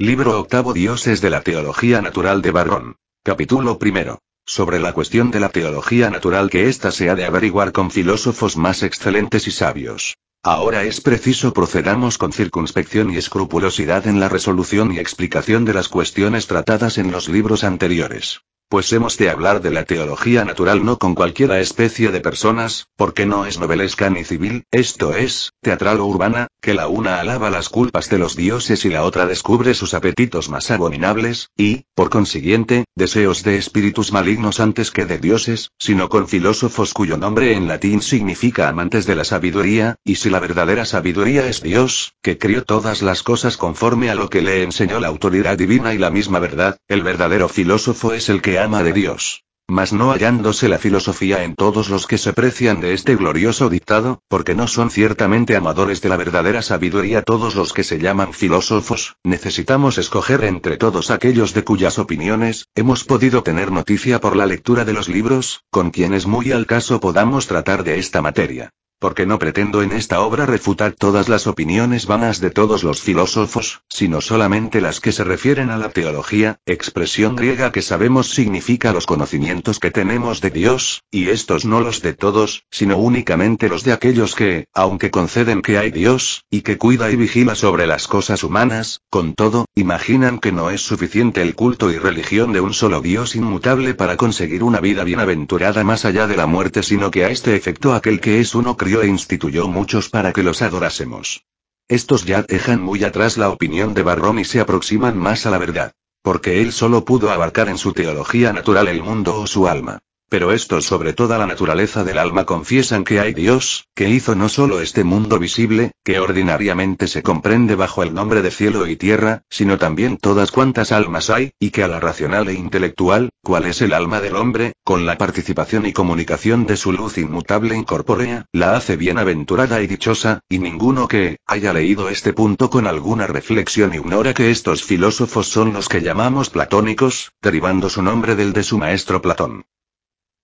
Libro octavo Dioses de la Teología Natural de Barrón. Capítulo primero. Sobre la cuestión de la teología natural que ésta se ha de averiguar con filósofos más excelentes y sabios. Ahora es preciso procedamos con circunspección y escrupulosidad en la resolución y explicación de las cuestiones tratadas en los libros anteriores. Pues hemos de hablar de la teología natural no con cualquiera especie de personas, porque no es novelesca ni civil, esto es, teatral o urbana, que la una alaba las culpas de los dioses y la otra descubre sus apetitos más abominables, y, por consiguiente, deseos de espíritus malignos antes que de dioses, sino con filósofos cuyo nombre en latín significa amantes de la sabiduría, y si la verdadera sabiduría es Dios, que crió todas las cosas conforme a lo que le enseñó la autoridad divina y la misma verdad, el verdadero filósofo es el que ama de Dios. Mas no hallándose la filosofía en todos los que se precian de este glorioso dictado, porque no son ciertamente amadores de la verdadera sabiduría todos los que se llaman filósofos, necesitamos escoger entre todos aquellos de cuyas opiniones, hemos podido tener noticia por la lectura de los libros, con quienes muy al caso podamos tratar de esta materia porque no pretendo en esta obra refutar todas las opiniones vanas de todos los filósofos, sino solamente las que se refieren a la teología, expresión griega que sabemos significa los conocimientos que tenemos de Dios, y estos no los de todos, sino únicamente los de aquellos que, aunque conceden que hay Dios, y que cuida y vigila sobre las cosas humanas, con todo, imaginan que no es suficiente el culto y religión de un solo Dios inmutable para conseguir una vida bienaventurada más allá de la muerte, sino que a este efecto aquel que es uno e instituyó muchos para que los adorásemos. Estos ya dejan muy atrás la opinión de Barrón y se aproximan más a la verdad. Porque él solo pudo abarcar en su teología natural el mundo o su alma. Pero estos sobre toda la naturaleza del alma confiesan que hay Dios, que hizo no solo este mundo visible, que ordinariamente se comprende bajo el nombre de cielo y tierra, sino también todas cuantas almas hay, y que a la racional e intelectual, cual es el alma del hombre, con la participación y comunicación de su luz inmutable incorpórea, la hace bienaventurada y dichosa, y ninguno que haya leído este punto con alguna reflexión ignora que estos filósofos son los que llamamos platónicos, derivando su nombre del de su maestro Platón.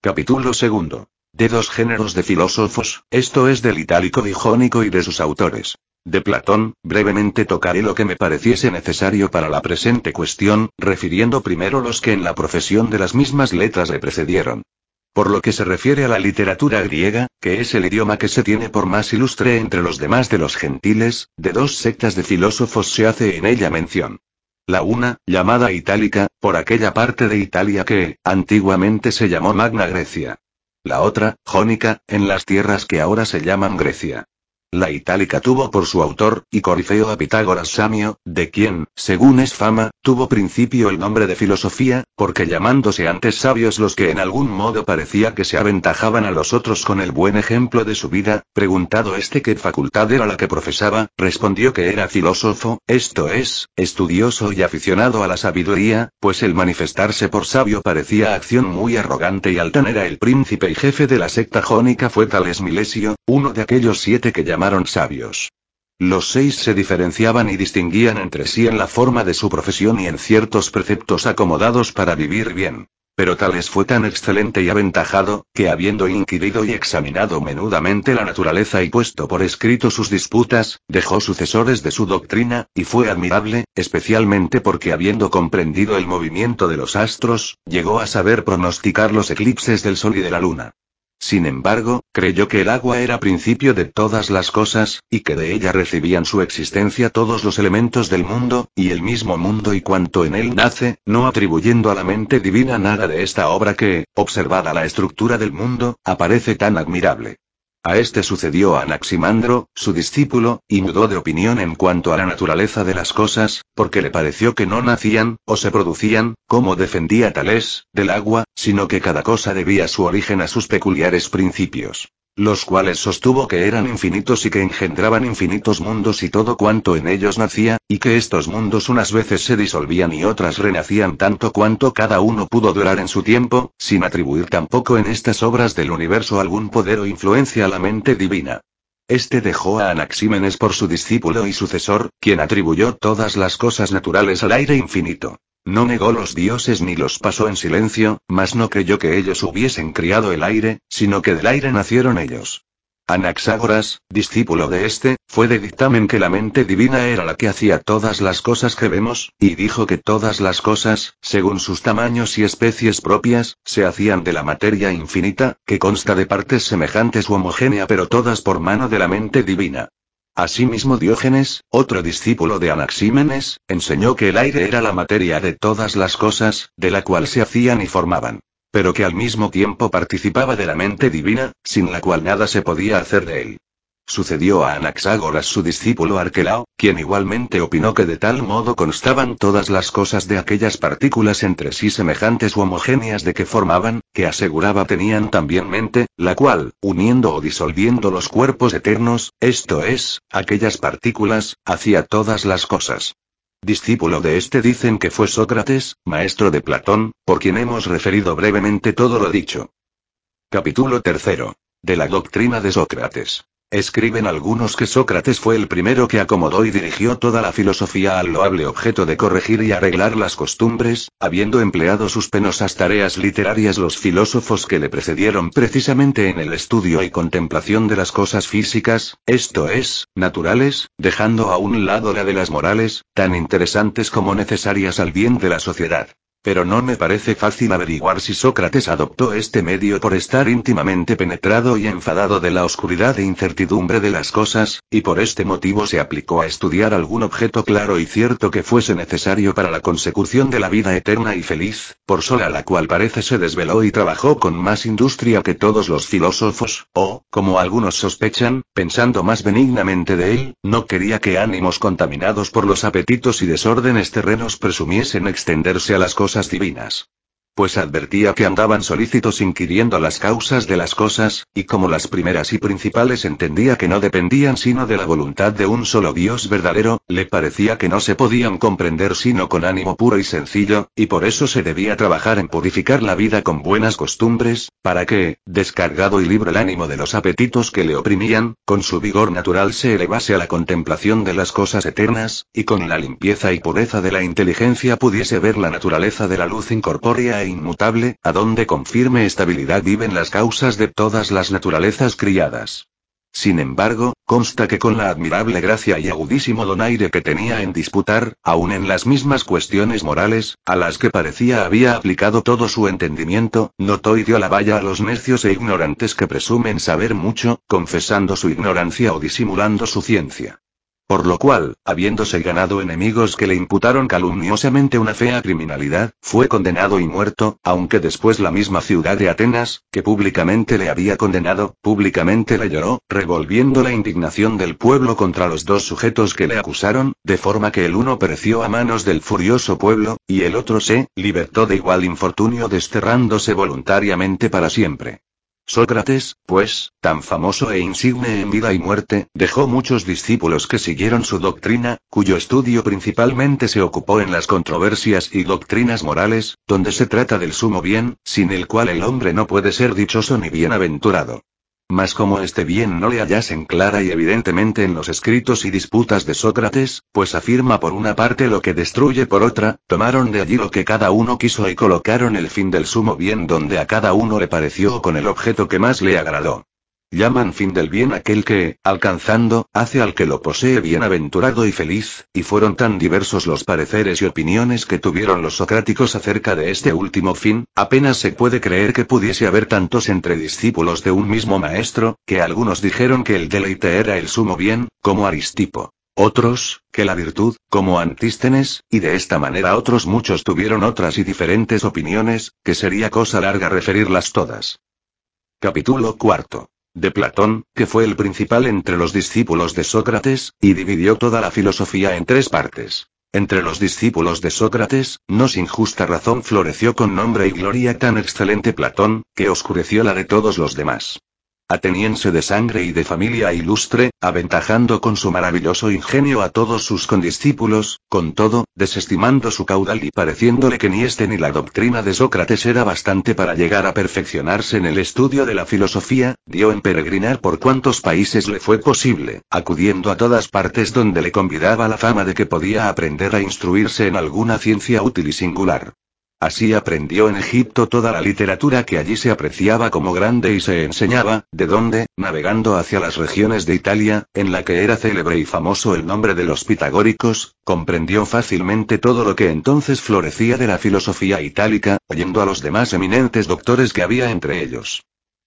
Capítulo segundo. De dos géneros de filósofos, esto es del itálico y jónico y de sus autores. De Platón, brevemente tocaré lo que me pareciese necesario para la presente cuestión, refiriendo primero los que en la profesión de las mismas letras le precedieron. Por lo que se refiere a la literatura griega, que es el idioma que se tiene por más ilustre entre los demás de los gentiles, de dos sectas de filósofos se hace en ella mención. La una, llamada itálica, por aquella parte de Italia que, antiguamente se llamó Magna Grecia. La otra, jónica, en las tierras que ahora se llaman Grecia. La itálica tuvo por su autor, y corifeo a Pitágoras Samio, de quien, según es fama, tuvo principio el nombre de filosofía, porque llamándose antes sabios los que en algún modo parecía que se aventajaban a los otros con el buen ejemplo de su vida, preguntado este qué facultad era la que profesaba, respondió que era filósofo, esto es, estudioso y aficionado a la sabiduría, pues el manifestarse por sabio parecía acción muy arrogante y altanera. El príncipe y jefe de la secta jónica fue Tales Milesio, uno de aquellos siete que llamaron sabios. Los seis se diferenciaban y distinguían entre sí en la forma de su profesión y en ciertos preceptos acomodados para vivir bien. Pero Tales fue tan excelente y aventajado, que habiendo inquirido y examinado menudamente la naturaleza y puesto por escrito sus disputas, dejó sucesores de su doctrina, y fue admirable, especialmente porque habiendo comprendido el movimiento de los astros, llegó a saber pronosticar los eclipses del sol y de la luna. Sin embargo, creyó que el agua era principio de todas las cosas, y que de ella recibían su existencia todos los elementos del mundo, y el mismo mundo y cuanto en él nace, no atribuyendo a la mente divina nada de esta obra que, observada la estructura del mundo, aparece tan admirable. A este sucedió Anaximandro, su discípulo, y mudó de opinión en cuanto a la naturaleza de las cosas, porque le pareció que no nacían, o se producían, como defendía Tales, del agua, sino que cada cosa debía su origen a sus peculiares principios los cuales sostuvo que eran infinitos y que engendraban infinitos mundos y todo cuanto en ellos nacía, y que estos mundos unas veces se disolvían y otras renacían tanto cuanto cada uno pudo durar en su tiempo, sin atribuir tampoco en estas obras del universo algún poder o influencia a la mente divina. Este dejó a Anaxímenes por su discípulo y sucesor, quien atribuyó todas las cosas naturales al aire infinito. No negó los dioses ni los pasó en silencio, mas no creyó que ellos hubiesen criado el aire, sino que del aire nacieron ellos. Anaxágoras, discípulo de este, fue de dictamen que la mente divina era la que hacía todas las cosas que vemos, y dijo que todas las cosas, según sus tamaños y especies propias, se hacían de la materia infinita, que consta de partes semejantes u homogénea pero todas por mano de la mente divina. Asimismo Diógenes, otro discípulo de Anaxímenes, enseñó que el aire era la materia de todas las cosas, de la cual se hacían y formaban. Pero que al mismo tiempo participaba de la mente divina, sin la cual nada se podía hacer de él. Sucedió a Anaxágoras su discípulo Arquelao, quien igualmente opinó que de tal modo constaban todas las cosas de aquellas partículas entre sí semejantes u homogéneas de que formaban, que aseguraba tenían también mente, la cual, uniendo o disolviendo los cuerpos eternos, esto es, aquellas partículas, hacía todas las cosas. Discípulo de este dicen que fue Sócrates, maestro de Platón, por quien hemos referido brevemente todo lo dicho. Capítulo tercero. De la doctrina de Sócrates. Escriben algunos que Sócrates fue el primero que acomodó y dirigió toda la filosofía al loable objeto de corregir y arreglar las costumbres, habiendo empleado sus penosas tareas literarias los filósofos que le precedieron precisamente en el estudio y contemplación de las cosas físicas, esto es, naturales, dejando a un lado la de las morales, tan interesantes como necesarias al bien de la sociedad. Pero no me parece fácil averiguar si Sócrates adoptó este medio por estar íntimamente penetrado y enfadado de la oscuridad e incertidumbre de las cosas, y por este motivo se aplicó a estudiar algún objeto claro y cierto que fuese necesario para la consecución de la vida eterna y feliz, por sola la cual parece se desveló y trabajó con más industria que todos los filósofos, o, como algunos sospechan, pensando más benignamente de él, no quería que ánimos contaminados por los apetitos y desórdenes terrenos presumiesen extenderse a las cosas divinas. Pues advertía que andaban solícitos inquiriendo las causas de las cosas, y como las primeras y principales entendía que no dependían sino de la voluntad de un solo Dios verdadero, le parecía que no se podían comprender sino con ánimo puro y sencillo, y por eso se debía trabajar en purificar la vida con buenas costumbres, para que, descargado y libre el ánimo de los apetitos que le oprimían, con su vigor natural se elevase a la contemplación de las cosas eternas, y con la limpieza y pureza de la inteligencia pudiese ver la naturaleza de la luz incorpórea e inmutable, a donde con firme estabilidad viven las causas de todas las naturalezas criadas. Sin embargo, consta que con la admirable gracia y agudísimo donaire que tenía en disputar, aun en las mismas cuestiones morales, a las que parecía había aplicado todo su entendimiento, notó y dio la valla a los necios e ignorantes que presumen saber mucho, confesando su ignorancia o disimulando su ciencia. Por lo cual, habiéndose ganado enemigos que le imputaron calumniosamente una fea criminalidad, fue condenado y muerto, aunque después la misma ciudad de Atenas, que públicamente le había condenado, públicamente le lloró, revolviendo la indignación del pueblo contra los dos sujetos que le acusaron, de forma que el uno pereció a manos del furioso pueblo, y el otro se, libertó de igual infortunio desterrándose voluntariamente para siempre. Sócrates, pues, tan famoso e insigne en vida y muerte, dejó muchos discípulos que siguieron su doctrina, cuyo estudio principalmente se ocupó en las controversias y doctrinas morales, donde se trata del sumo bien, sin el cual el hombre no puede ser dichoso ni bienaventurado. Mas como este bien no le hallasen clara y evidentemente en los escritos y disputas de Sócrates, pues afirma por una parte lo que destruye por otra, tomaron de allí lo que cada uno quiso y colocaron el fin del sumo bien donde a cada uno le pareció con el objeto que más le agradó. Llaman fin del bien aquel que, alcanzando, hace al que lo posee bienaventurado y feliz, y fueron tan diversos los pareceres y opiniones que tuvieron los socráticos acerca de este último fin, apenas se puede creer que pudiese haber tantos entre discípulos de un mismo maestro, que algunos dijeron que el deleite era el sumo bien, como Aristipo. Otros, que la virtud, como Antístenes, y de esta manera otros muchos tuvieron otras y diferentes opiniones, que sería cosa larga referirlas todas. Capítulo cuarto de Platón, que fue el principal entre los discípulos de Sócrates, y dividió toda la filosofía en tres partes. Entre los discípulos de Sócrates, no sin justa razón floreció con nombre y gloria tan excelente Platón, que oscureció la de todos los demás ateniense de sangre y de familia ilustre, aventajando con su maravilloso ingenio a todos sus condiscípulos, con todo, desestimando su caudal y pareciéndole que ni este ni la doctrina de Sócrates era bastante para llegar a perfeccionarse en el estudio de la filosofía, dio en peregrinar por cuantos países le fue posible, acudiendo a todas partes donde le convidaba la fama de que podía aprender a instruirse en alguna ciencia útil y singular. Así aprendió en Egipto toda la literatura que allí se apreciaba como grande y se enseñaba, de donde, navegando hacia las regiones de Italia, en la que era célebre y famoso el nombre de los pitagóricos, comprendió fácilmente todo lo que entonces florecía de la filosofía itálica, oyendo a los demás eminentes doctores que había entre ellos.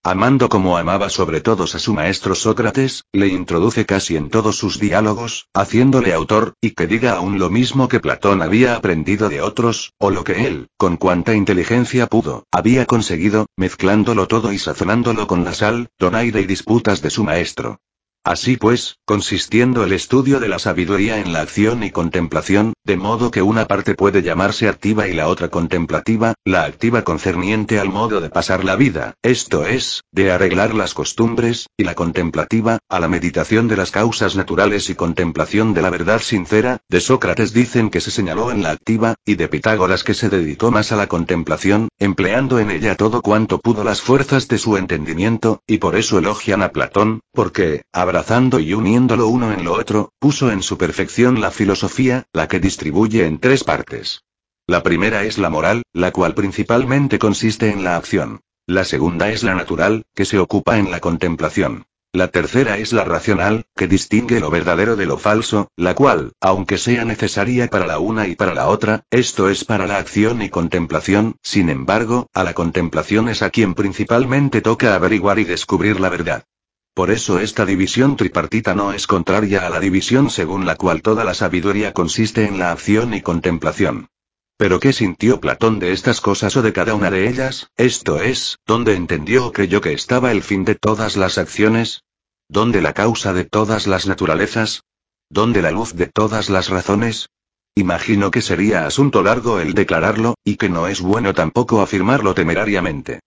Amando como amaba sobre todos a su maestro Sócrates, le introduce casi en todos sus diálogos, haciéndole autor, y que diga aún lo mismo que Platón había aprendido de otros, o lo que él, con cuanta inteligencia pudo, había conseguido, mezclándolo todo y sazonándolo con la sal, donaire y disputas de su maestro. Así pues, consistiendo el estudio de la sabiduría en la acción y contemplación, de modo que una parte puede llamarse activa y la otra contemplativa, la activa concerniente al modo de pasar la vida, esto es, de arreglar las costumbres, y la contemplativa, a la meditación de las causas naturales y contemplación de la verdad sincera, de Sócrates dicen que se señaló en la activa, y de Pitágoras que se dedicó más a la contemplación, empleando en ella todo cuanto pudo las fuerzas de su entendimiento, y por eso elogian a Platón, porque, abrazando y uniéndolo uno en lo otro, puso en su perfección la filosofía, la que distribuye en tres partes. La primera es la moral, la cual principalmente consiste en la acción. La segunda es la natural, que se ocupa en la contemplación. La tercera es la racional, que distingue lo verdadero de lo falso, la cual, aunque sea necesaria para la una y para la otra, esto es para la acción y contemplación, sin embargo, a la contemplación es a quien principalmente toca averiguar y descubrir la verdad. Por eso esta división tripartita no es contraria a la división según la cual toda la sabiduría consiste en la acción y contemplación. Pero ¿qué sintió Platón de estas cosas o de cada una de ellas? Esto es, ¿dónde entendió o creyó que estaba el fin de todas las acciones? ¿Dónde la causa de todas las naturalezas? ¿Dónde la luz de todas las razones? Imagino que sería asunto largo el declararlo, y que no es bueno tampoco afirmarlo temerariamente.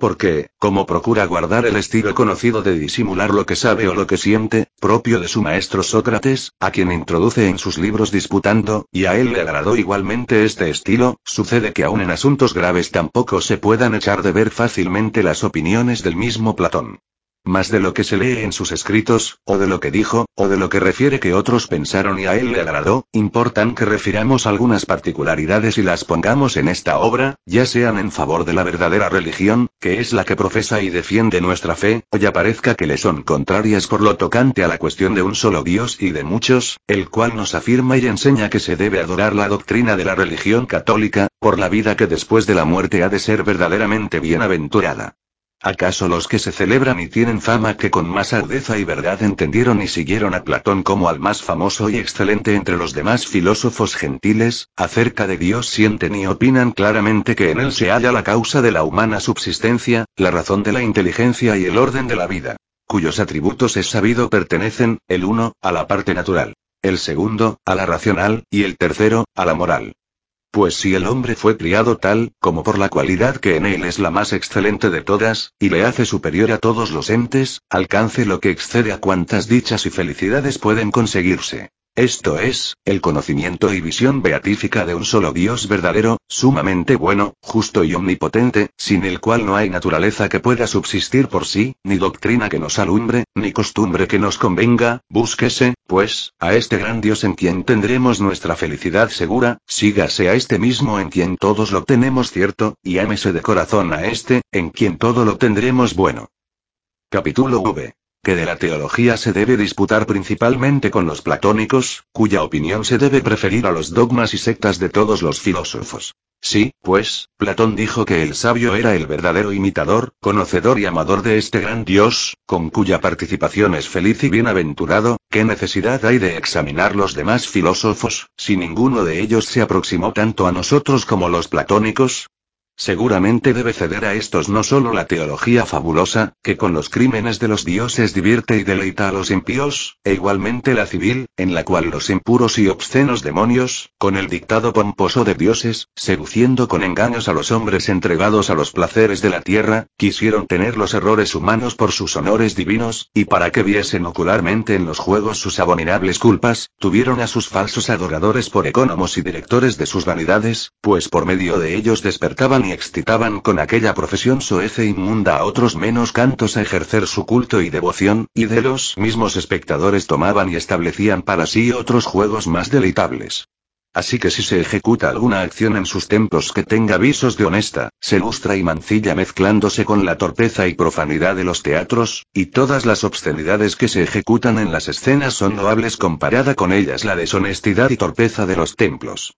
Porque, como procura guardar el estilo conocido de disimular lo que sabe o lo que siente, propio de su maestro Sócrates, a quien introduce en sus libros disputando, y a él le agradó igualmente este estilo, sucede que aun en asuntos graves tampoco se puedan echar de ver fácilmente las opiniones del mismo Platón. Más de lo que se lee en sus escritos, o de lo que dijo, o de lo que refiere que otros pensaron y a él le agradó, importan que refiramos algunas particularidades y las pongamos en esta obra, ya sean en favor de la verdadera religión, que es la que profesa y defiende nuestra fe, o ya parezca que le son contrarias por lo tocante a la cuestión de un solo Dios y de muchos, el cual nos afirma y enseña que se debe adorar la doctrina de la religión católica, por la vida que después de la muerte ha de ser verdaderamente bienaventurada. ¿Acaso los que se celebran y tienen fama que con más agudeza y verdad entendieron y siguieron a Platón como al más famoso y excelente entre los demás filósofos gentiles, acerca de Dios sienten y opinan claramente que en él se halla la causa de la humana subsistencia, la razón de la inteligencia y el orden de la vida, cuyos atributos es sabido pertenecen, el uno, a la parte natural, el segundo, a la racional, y el tercero, a la moral. Pues si el hombre fue criado tal, como por la cualidad que en él es la más excelente de todas, y le hace superior a todos los entes, alcance lo que excede a cuantas dichas y felicidades pueden conseguirse. Esto es, el conocimiento y visión beatífica de un solo Dios verdadero, sumamente bueno, justo y omnipotente, sin el cual no hay naturaleza que pueda subsistir por sí, ni doctrina que nos alumbre, ni costumbre que nos convenga, búsquese, pues, a este gran Dios en quien tendremos nuestra felicidad segura, sígase a este mismo en quien todos lo tenemos cierto, y ámese de corazón a este, en quien todo lo tendremos bueno. Capítulo V que de la teología se debe disputar principalmente con los platónicos, cuya opinión se debe preferir a los dogmas y sectas de todos los filósofos. Sí, pues, Platón dijo que el sabio era el verdadero imitador, conocedor y amador de este gran Dios, con cuya participación es feliz y bienaventurado, ¿qué necesidad hay de examinar los demás filósofos, si ninguno de ellos se aproximó tanto a nosotros como los platónicos? Seguramente debe ceder a estos no solo la teología fabulosa, que con los crímenes de los dioses divierte y deleita a los impíos, e igualmente la civil, en la cual los impuros y obscenos demonios, con el dictado pomposo de dioses, seduciendo con engaños a los hombres entregados a los placeres de la tierra, quisieron tener los errores humanos por sus honores divinos, y para que viesen ocularmente en los juegos sus abominables culpas, tuvieron a sus falsos adoradores por ecónomos y directores de sus vanidades, pues por medio de ellos despertaban excitaban con aquella profesión soez e inmunda a otros menos cantos a ejercer su culto y devoción, y de los mismos espectadores tomaban y establecían para sí otros juegos más deleitables. Así que si se ejecuta alguna acción en sus templos que tenga visos de honesta, se lustra y mancilla mezclándose con la torpeza y profanidad de los teatros, y todas las obscenidades que se ejecutan en las escenas son loables comparada con ellas la deshonestidad y torpeza de los templos.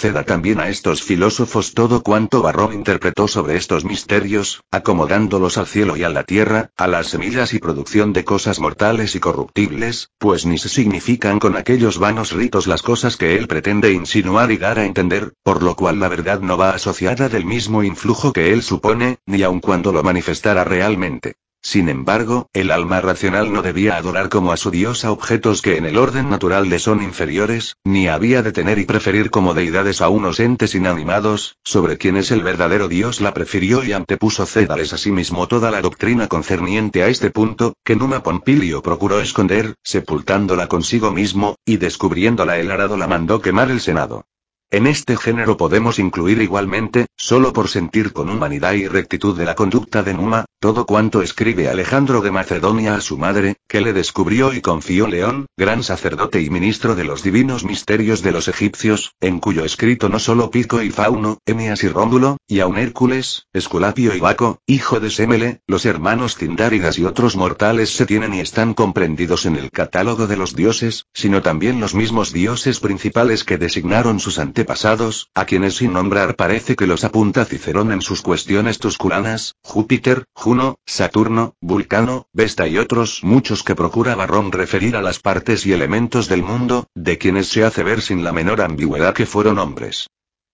Ceda también a estos filósofos todo cuanto Barrón interpretó sobre estos misterios, acomodándolos al cielo y a la tierra, a las semillas y producción de cosas mortales y corruptibles, pues ni se significan con aquellos vanos ritos las cosas que él pretende insinuar y dar a entender, por lo cual la verdad no va asociada del mismo influjo que él supone, ni aun cuando lo manifestara realmente. Sin embargo, el alma racional no debía adorar como a su dios a objetos que en el orden natural le son inferiores, ni había de tener y preferir como deidades a unos entes inanimados, sobre quienes el verdadero dios la prefirió y antepuso Cédales asimismo toda la doctrina concerniente a este punto, que Numa Pompilio procuró esconder, sepultándola consigo mismo, y descubriéndola el arado la mandó quemar el Senado. En este género podemos incluir igualmente, solo por sentir con humanidad y rectitud de la conducta de Numa, todo cuanto escribe Alejandro de Macedonia a su madre, que le descubrió y confió León, gran sacerdote y ministro de los divinos misterios de los egipcios, en cuyo escrito no solo Pico y Fauno, Emias y Rómulo, y aun Hércules, Esculapio y Baco, hijo de Semele, los hermanos Tindáridas y otros mortales se tienen y están comprendidos en el catálogo de los dioses, sino también los mismos dioses principales que designaron sus antepasados pasados, a quienes sin nombrar parece que los apunta Cicerón en sus cuestiones tusculanas, Júpiter, Juno, Saturno, Vulcano, Vesta y otros muchos que procura Barrón referir a las partes y elementos del mundo, de quienes se hace ver sin la menor ambigüedad que fueron hombres.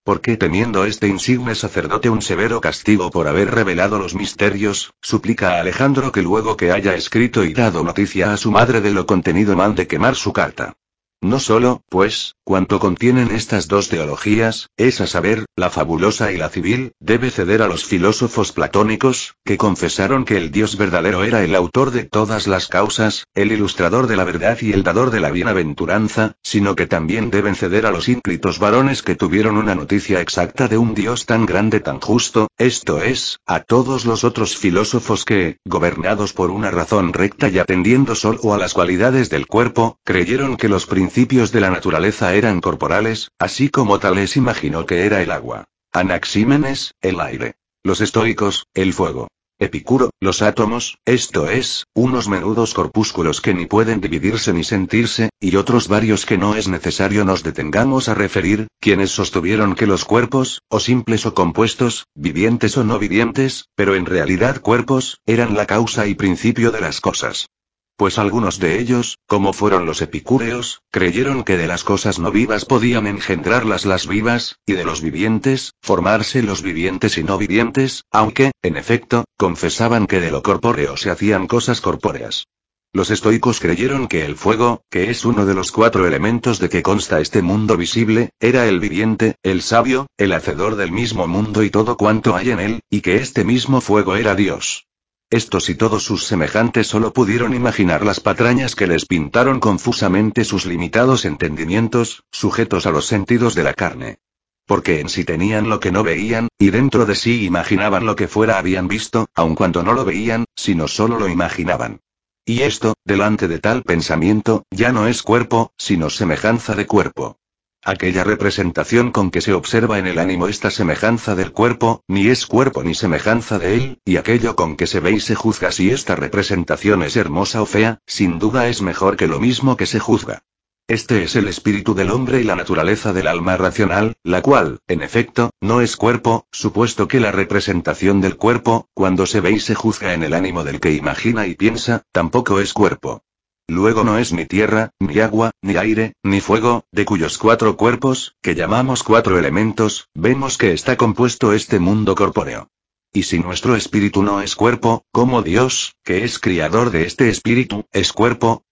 Porque teniendo este insigne sacerdote un severo castigo por haber revelado los misterios, suplica a Alejandro que luego que haya escrito y dado noticia a su madre de lo contenido mande quemar su carta. No solo, pues, cuanto contienen estas dos teologías, es a saber, la fabulosa y la civil, debe ceder a los filósofos platónicos, que confesaron que el Dios verdadero era el autor de todas las causas, el ilustrador de la verdad y el dador de la bienaventuranza, sino que también deben ceder a los ínclitos varones que tuvieron una noticia exacta de un Dios tan grande, tan justo, esto es, a todos los otros filósofos que, gobernados por una razón recta y atendiendo solo a las cualidades del cuerpo, creyeron que los principios principios de la naturaleza eran corporales, así como Tales imaginó que era el agua. Anaxímenes, el aire. Los estoicos, el fuego. Epicuro, los átomos, esto es, unos menudos corpúsculos que ni pueden dividirse ni sentirse, y otros varios que no es necesario nos detengamos a referir, quienes sostuvieron que los cuerpos, o simples o compuestos, vivientes o no vivientes, pero en realidad cuerpos, eran la causa y principio de las cosas. Pues algunos de ellos, como fueron los epicúreos, creyeron que de las cosas no vivas podían engendrarlas las vivas, y de los vivientes, formarse los vivientes y no vivientes, aunque, en efecto, confesaban que de lo corpóreo se hacían cosas corpóreas. Los estoicos creyeron que el fuego, que es uno de los cuatro elementos de que consta este mundo visible, era el viviente, el sabio, el hacedor del mismo mundo y todo cuanto hay en él, y que este mismo fuego era Dios. Estos y todos sus semejantes solo pudieron imaginar las patrañas que les pintaron confusamente sus limitados entendimientos, sujetos a los sentidos de la carne. Porque en sí tenían lo que no veían, y dentro de sí imaginaban lo que fuera habían visto, aun cuando no lo veían, sino solo lo imaginaban. Y esto, delante de tal pensamiento, ya no es cuerpo, sino semejanza de cuerpo. Aquella representación con que se observa en el ánimo esta semejanza del cuerpo, ni es cuerpo ni semejanza de él, y aquello con que se ve y se juzga si esta representación es hermosa o fea, sin duda es mejor que lo mismo que se juzga. Este es el espíritu del hombre y la naturaleza del alma racional, la cual, en efecto, no es cuerpo, supuesto que la representación del cuerpo, cuando se ve y se juzga en el ánimo del que imagina y piensa, tampoco es cuerpo. Luego no es ni tierra, ni agua, ni aire, ni fuego, de cuyos cuatro cuerpos, que llamamos cuatro elementos, vemos que está compuesto este mundo corpóreo. Y si nuestro espíritu no es cuerpo, ¿cómo Dios, que es criador de este espíritu, es cuerpo?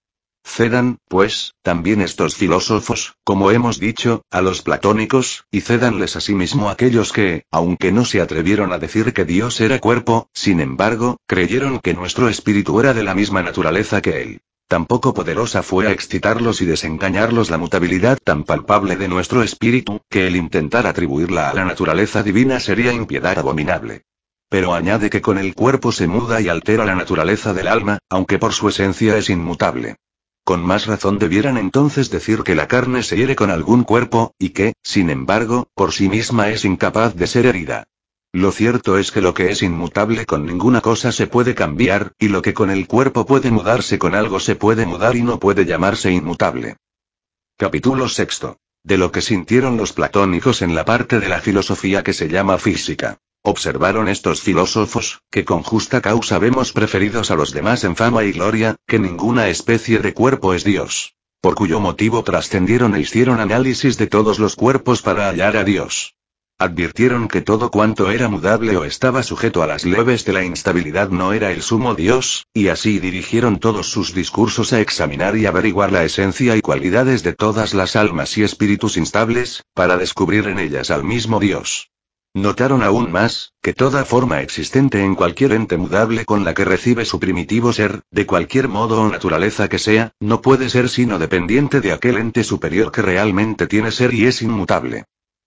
Cedan, pues, también estos filósofos, como hemos dicho, a los platónicos, y cedanles asimismo aquellos que, aunque no se atrevieron a decir que Dios era cuerpo, sin embargo, creyeron que nuestro espíritu era de la misma naturaleza que él. Tampoco poderosa fue a excitarlos y desengañarlos la mutabilidad tan palpable de nuestro espíritu, que el intentar atribuirla a la naturaleza divina sería impiedad abominable. Pero añade que con el cuerpo se muda y altera la naturaleza del alma, aunque por su esencia es inmutable. con más razón debieran entonces decir que la carne se hiere con algún cuerpo, y que, sin embargo, por sí misma es incapaz de ser herida. Lo cierto es que lo que es inmutable con ninguna cosa se puede cambiar, y lo que con el cuerpo puede mudarse con algo se puede mudar y no puede llamarse inmutable. Capítulo sexto. De lo que sintieron los platónicos en la parte de la filosofía que se llama física. Observaron estos filósofos, que con justa causa vemos preferidos a los demás en fama y gloria, que ninguna especie de cuerpo es Dios. Por cuyo motivo trascendieron e hicieron análisis de todos los cuerpos para hallar a Dios. Advirtieron que todo cuanto era mudable o estaba sujeto a las leves de la instabilidad no era el sumo Dios, y así dirigieron todos sus discursos a examinar y averiguar la esencia y cualidades de todas las almas y espíritus instables, para descubrir en ellas al mismo Dios. Notaron aún más, que toda forma existente en cualquier ente mudable con la que recibe su primitivo ser, de cualquier modo o naturaleza que sea, no puede ser sino dependiente de aquel ente superior que realmente tiene ser y es inmutable.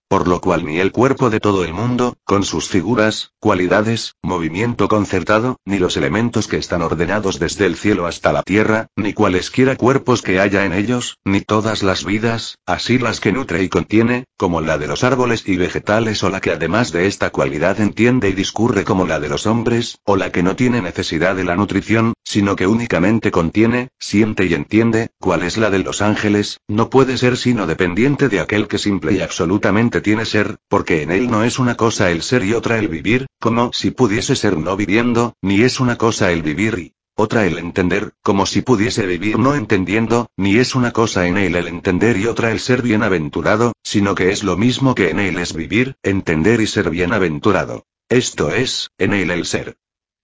Por lo cual ni el cuerpo de todo el mundo, con sus figuras, cualidades, movimiento concertado, ni los elementos que están ordenados desde el cielo hasta la tierra, ni cualesquiera cuerpos que haya en ellos, ni todas las vidas, así las que nutre y contiene, como la de los árboles y vegetales o la que además de esta cualidad entiende y discurre como la de los hombres, o la que no tiene necesidad de la nutrición, sino que únicamente contiene, siente y entiende, cuál es la de los ángeles, no puede ser sino dependiente de aquel que simple y absolutamente tiene ser, porque en él no es una cosa el ser y otra el vivir, como si pudiese ser no viviendo, ni es una cosa el vivir y otra el entender, como si pudiese vivir no entendiendo, ni es una cosa en él el entender y otra el ser bienaventurado, sino que es lo mismo que en él es vivir, entender y ser bienaventurado. Esto es, en él el ser.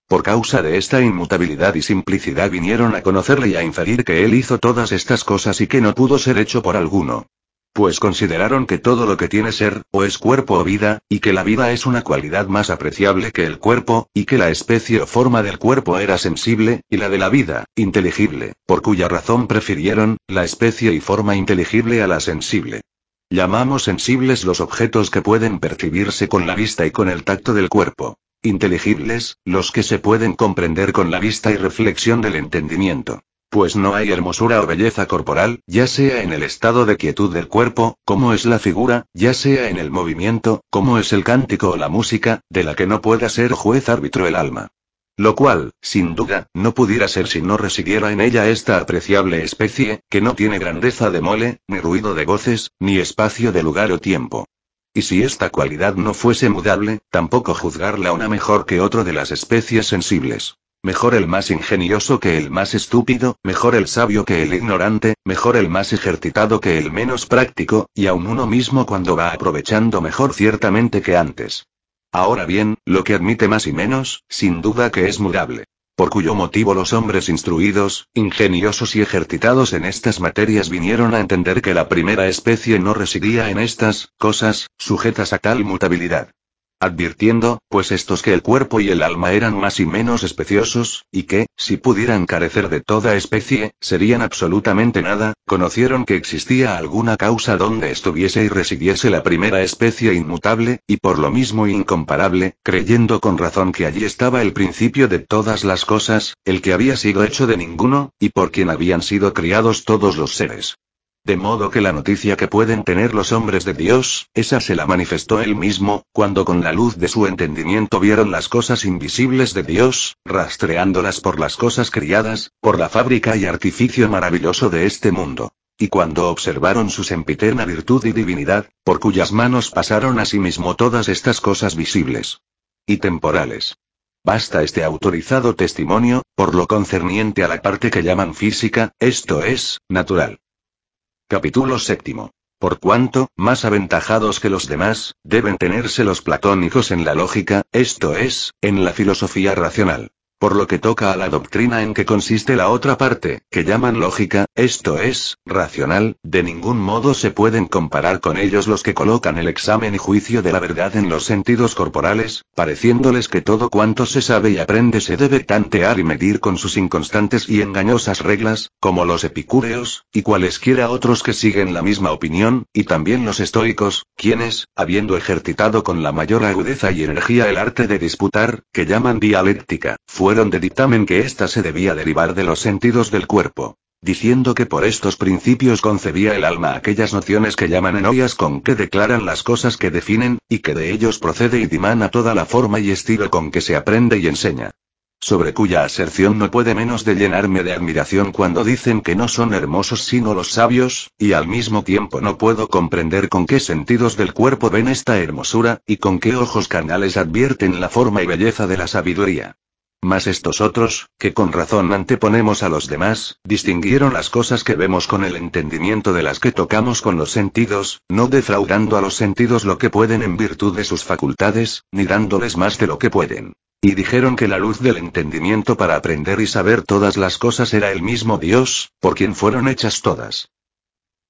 Por causa de esta inmutabilidad y simplicidad vinieron a conocerle y a inferir que él hizo todas estas cosas y que no pudo ser hecho por alguno pues consideraron que todo lo que tiene ser, o es cuerpo o vida, y que la vida es una cualidad más apreciable que el cuerpo, y que la especie o forma del cuerpo era sensible, y la de la vida, inteligible, por cuya razón prefirieron, la especie y forma inteligible a la sensible. Llamamos sensibles los objetos que pueden percibirse con la vista y con el tacto del cuerpo. Inteligibles, los que se pueden comprender con la vista y reflexión del entendimiento. Pues no hay hermosura o belleza corporal, ya sea en el estado de quietud del cuerpo, como es la figura, ya sea en el movimiento, como es el cántico o la música, de la que no pueda ser juez árbitro el alma. Lo cual, sin duda, no pudiera ser si no residiera en ella esta apreciable especie, que no tiene grandeza de mole, ni ruido de voces, ni espacio de lugar o tiempo. Y si esta cualidad no fuese mudable, tampoco juzgarla una mejor que otro de las especies sensibles. Mejor el más ingenioso que el más estúpido, mejor el sabio que el ignorante, mejor el más ejercitado que el menos práctico, y aun uno mismo cuando va aprovechando mejor ciertamente que antes. Ahora bien, lo que admite más y menos, sin duda que es mudable. Por cuyo motivo los hombres instruidos, ingeniosos y ejercitados en estas materias vinieron a entender que la primera especie no residía en estas cosas, sujetas a tal mutabilidad advirtiendo, pues estos que el cuerpo y el alma eran más y menos especiosos, y que, si pudieran carecer de toda especie, serían absolutamente nada, conocieron que existía alguna causa donde estuviese y residiese la primera especie inmutable, y por lo mismo incomparable, creyendo con razón que allí estaba el principio de todas las cosas, el que había sido hecho de ninguno, y por quien habían sido criados todos los seres. De modo que la noticia que pueden tener los hombres de Dios, esa se la manifestó él mismo, cuando con la luz de su entendimiento vieron las cosas invisibles de Dios, rastreándolas por las cosas criadas, por la fábrica y artificio maravilloso de este mundo. Y cuando observaron su sempiterna virtud y divinidad, por cuyas manos pasaron asimismo todas estas cosas visibles y temporales. Basta este autorizado testimonio, por lo concerniente a la parte que llaman física, esto es, natural. Capítulo séptimo. Por cuanto, más aventajados que los demás, deben tenerse los platónicos en la lógica, esto es, en la filosofía racional. Por lo que toca a la doctrina en que consiste la otra parte, que llaman lógica, esto es, racional, de ningún modo se pueden comparar con ellos los que colocan el examen y juicio de la verdad en los sentidos corporales, pareciéndoles que todo cuanto se sabe y aprende se debe tantear y medir con sus inconstantes y engañosas reglas, como los epicúreos, y cualesquiera otros que siguen la misma opinión, y también los estoicos, quienes, habiendo ejercitado con la mayor agudeza y energía el arte de disputar, que llaman dialéctica, fueron de dictamen que ésta se debía derivar de los sentidos del cuerpo. diciendo que por estos principios concebía el alma aquellas nociones que llaman enoias con que declaran las cosas que definen, y que de ellos procede y dimana toda la forma y estilo con que se aprende y enseña sobre cuya aserción no puede menos de llenarme de admiración cuando dicen que no son hermosos sino los sabios, y al mismo tiempo no puedo comprender con qué sentidos del cuerpo ven esta hermosura, y con qué ojos canales advierten la forma y belleza de la sabiduría. Mas estos otros, que con razón anteponemos a los demás, distinguieron las cosas que vemos con el entendimiento de las que tocamos con los sentidos, no defraudando a los sentidos lo que pueden en virtud de sus facultades, ni dándoles más de lo que pueden. Y dijeron que la luz del entendimiento para aprender y saber todas las cosas era el mismo Dios, por quien fueron hechas todas.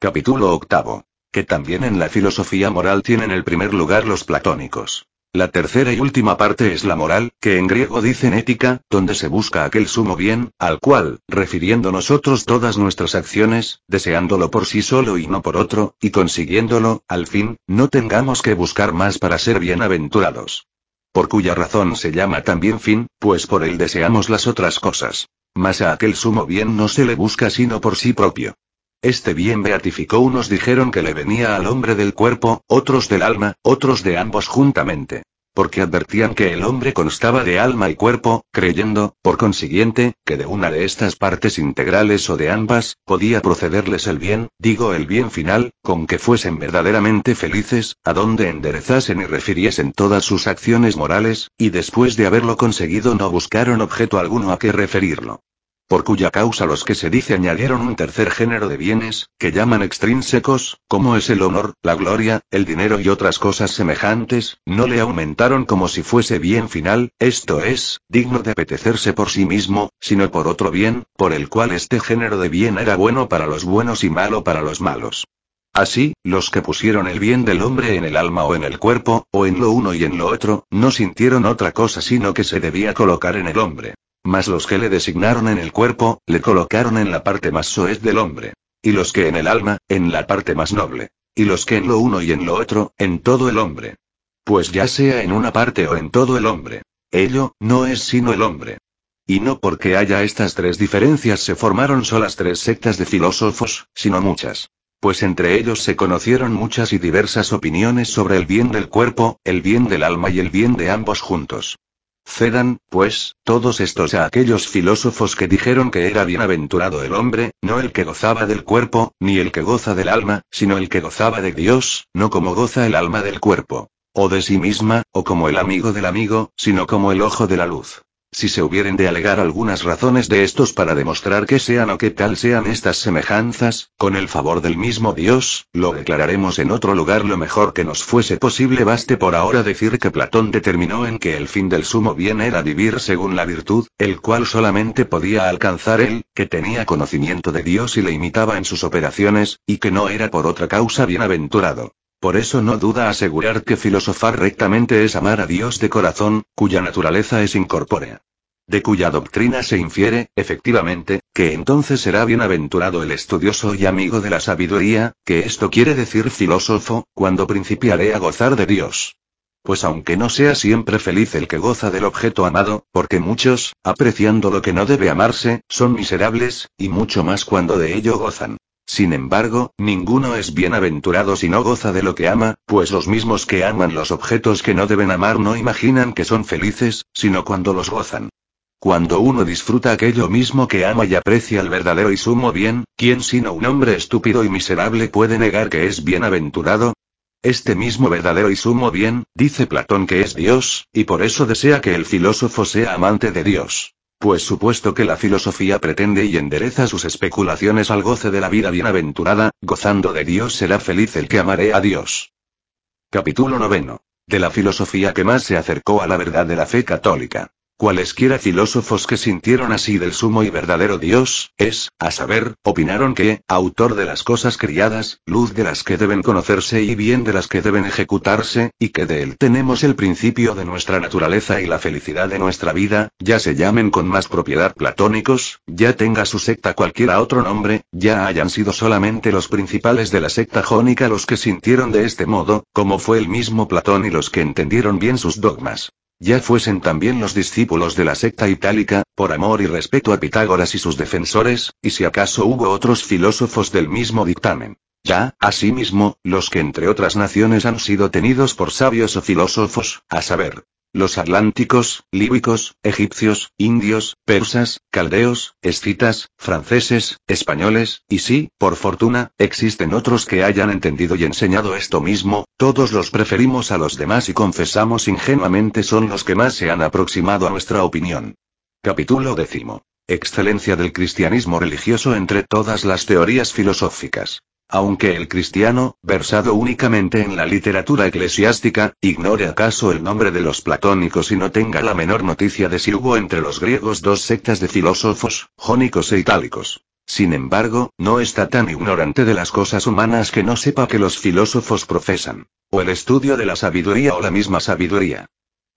Capítulo octavo. Que también en la filosofía moral tienen el primer lugar los platónicos. La tercera y última parte es la moral, que en griego dicen ética, donde se busca aquel sumo bien, al cual, refiriendo nosotros todas nuestras acciones, deseándolo por sí solo y no por otro, y consiguiéndolo, al fin, no tengamos que buscar más para ser bienaventurados por cuya razón se llama también fin, pues por él deseamos las otras cosas. Mas a aquel sumo bien no se le busca sino por sí propio. Este bien beatificó unos dijeron que le venía al hombre del cuerpo, otros del alma, otros de ambos juntamente. Porque advertían que el hombre constaba de alma y cuerpo, creyendo, por consiguiente, que de una de estas partes integrales o de ambas, podía procederles el bien, digo el bien final, con que fuesen verdaderamente felices, a donde enderezasen y refiriesen todas sus acciones morales, y después de haberlo conseguido no buscaron objeto alguno a que referirlo por cuya causa los que se dice añadieron un tercer género de bienes, que llaman extrínsecos, como es el honor, la gloria, el dinero y otras cosas semejantes, no le aumentaron como si fuese bien final, esto es, digno de apetecerse por sí mismo, sino por otro bien, por el cual este género de bien era bueno para los buenos y malo para los malos. Así, los que pusieron el bien del hombre en el alma o en el cuerpo, o en lo uno y en lo otro, no sintieron otra cosa sino que se debía colocar en el hombre. Mas los que le designaron en el cuerpo, le colocaron en la parte más soez del hombre. Y los que en el alma, en la parte más noble. Y los que en lo uno y en lo otro, en todo el hombre. Pues ya sea en una parte o en todo el hombre. Ello, no es sino el hombre. Y no porque haya estas tres diferencias se formaron solas tres sectas de filósofos, sino muchas. Pues entre ellos se conocieron muchas y diversas opiniones sobre el bien del cuerpo, el bien del alma y el bien de ambos juntos. Cedan, pues, todos estos a aquellos filósofos que dijeron que era bienaventurado el hombre, no el que gozaba del cuerpo, ni el que goza del alma, sino el que gozaba de Dios, no como goza el alma del cuerpo. O de sí misma, o como el amigo del amigo, sino como el ojo de la luz. Si se hubieren de alegar algunas razones de estos para demostrar que sean o que tal sean estas semejanzas, con el favor del mismo Dios, lo declararemos en otro lugar lo mejor que nos fuese posible. Baste por ahora decir que Platón determinó en que el fin del sumo bien era vivir según la virtud, el cual solamente podía alcanzar él, que tenía conocimiento de Dios y le imitaba en sus operaciones, y que no era por otra causa bienaventurado. Por eso no duda asegurar que filosofar rectamente es amar a Dios de corazón, cuya naturaleza es incorpórea. De cuya doctrina se infiere, efectivamente, que entonces será bienaventurado el estudioso y amigo de la sabiduría, que esto quiere decir filósofo, cuando principiaré a gozar de Dios. Pues aunque no sea siempre feliz el que goza del objeto amado, porque muchos, apreciando lo que no debe amarse, son miserables, y mucho más cuando de ello gozan. Sin embargo, ninguno es bienaventurado si no goza de lo que ama, pues los mismos que aman los objetos que no deben amar no imaginan que son felices, sino cuando los gozan. Cuando uno disfruta aquello mismo que ama y aprecia el verdadero y sumo bien, ¿quién sino un hombre estúpido y miserable puede negar que es bienaventurado? Este mismo verdadero y sumo bien, dice Platón que es Dios, y por eso desea que el filósofo sea amante de Dios. Pues supuesto que la filosofía pretende y endereza sus especulaciones al goce de la vida bienaventurada, gozando de Dios será feliz el que amaré a Dios. Capítulo noveno. De la filosofía que más se acercó a la verdad de la fe católica. Cualesquiera filósofos que sintieron así del sumo y verdadero Dios, es, a saber, opinaron que, autor de las cosas criadas, luz de las que deben conocerse y bien de las que deben ejecutarse, y que de él tenemos el principio de nuestra naturaleza y la felicidad de nuestra vida, ya se llamen con más propiedad platónicos, ya tenga su secta cualquiera otro nombre, ya hayan sido solamente los principales de la secta jónica los que sintieron de este modo, como fue el mismo Platón y los que entendieron bien sus dogmas. Ya fuesen también los discípulos de la secta itálica, por amor y respeto a Pitágoras y sus defensores, y si acaso hubo otros filósofos del mismo dictamen. Ya, asimismo, los que entre otras naciones han sido tenidos por sabios o filósofos, a saber, los atlánticos, líbicos, egipcios, indios, persas, caldeos, escitas, franceses, españoles, y sí, por fortuna, existen otros que hayan entendido y enseñado esto mismo, todos los preferimos a los demás y confesamos ingenuamente son los que más se han aproximado a nuestra opinión. Capítulo décimo. Excelencia del cristianismo religioso entre todas las teorías filosóficas. Aunque el cristiano, versado únicamente en la literatura eclesiástica, ignore acaso el nombre de los platónicos y no tenga la menor noticia de si hubo entre los griegos dos sectas de filósofos, jónicos e itálicos. Sin embargo, no está tan ignorante de las cosas humanas que no sepa que los filósofos profesan, o el estudio de la sabiduría o la misma sabiduría.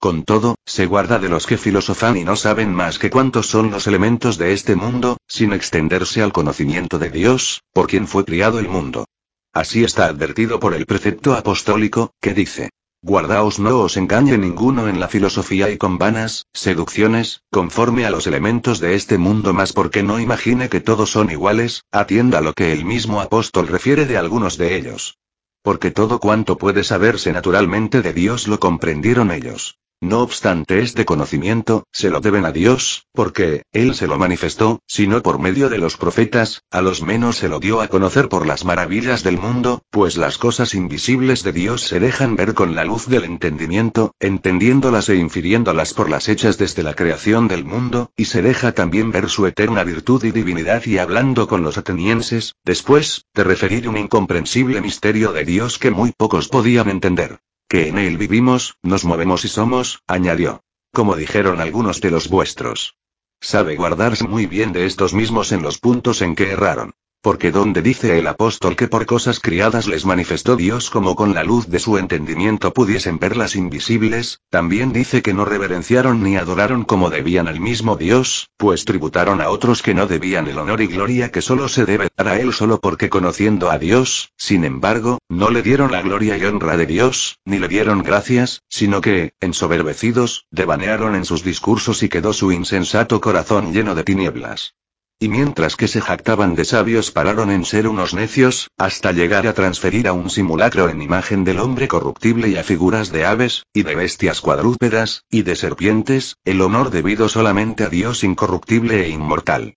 Con todo, se guarda de los que filosofan y no saben más que cuántos son los elementos de este mundo, sin extenderse al conocimiento de Dios, por quien fue criado el mundo. Así está advertido por el precepto apostólico, que dice, Guardaos no os engañe ninguno en la filosofía y con vanas, seducciones, conforme a los elementos de este mundo más porque no imagine que todos son iguales, atienda lo que el mismo apóstol refiere de algunos de ellos. Porque todo cuanto puede saberse naturalmente de Dios lo comprendieron ellos. No obstante este conocimiento, se lo deben a Dios, porque, Él se lo manifestó, si no por medio de los profetas, a los menos se lo dio a conocer por las maravillas del mundo, pues las cosas invisibles de Dios se dejan ver con la luz del entendimiento, entendiéndolas e infiriéndolas por las hechas desde la creación del mundo, y se deja también ver su eterna virtud y divinidad y hablando con los atenienses, después, de referir un incomprensible misterio de Dios que muy pocos podían entender que en él vivimos, nos movemos y somos, añadió. Como dijeron algunos de los vuestros. Sabe guardarse muy bien de estos mismos en los puntos en que erraron. Porque donde dice el apóstol que por cosas criadas les manifestó Dios como con la luz de su entendimiento pudiesen verlas invisibles, también dice que no reverenciaron ni adoraron como debían al mismo Dios, pues tributaron a otros que no debían el honor y gloria que solo se debe dar a Él solo porque conociendo a Dios, sin embargo, no le dieron la gloria y honra de Dios, ni le dieron gracias, sino que, ensoberbecidos, devanearon en sus discursos y quedó su insensato corazón lleno de tinieblas. Y mientras que se jactaban de sabios pararon en ser unos necios, hasta llegar a transferir a un simulacro en imagen del hombre corruptible y a figuras de aves, y de bestias cuadrúpedas, y de serpientes, el honor debido solamente a Dios incorruptible e inmortal.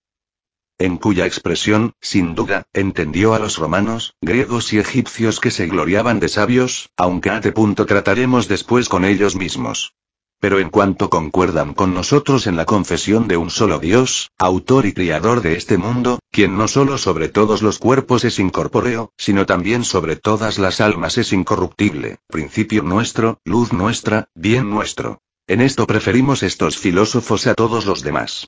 En cuya expresión, sin duda, entendió a los romanos, griegos y egipcios que se gloriaban de sabios, aunque a te punto trataremos después con ellos mismos. Pero en cuanto concuerdan con nosotros en la confesión de un solo Dios, autor y criador de este mundo, quien no solo sobre todos los cuerpos es incorpóreo, sino también sobre todas las almas es incorruptible, principio nuestro, luz nuestra, bien nuestro. En esto preferimos estos filósofos a todos los demás.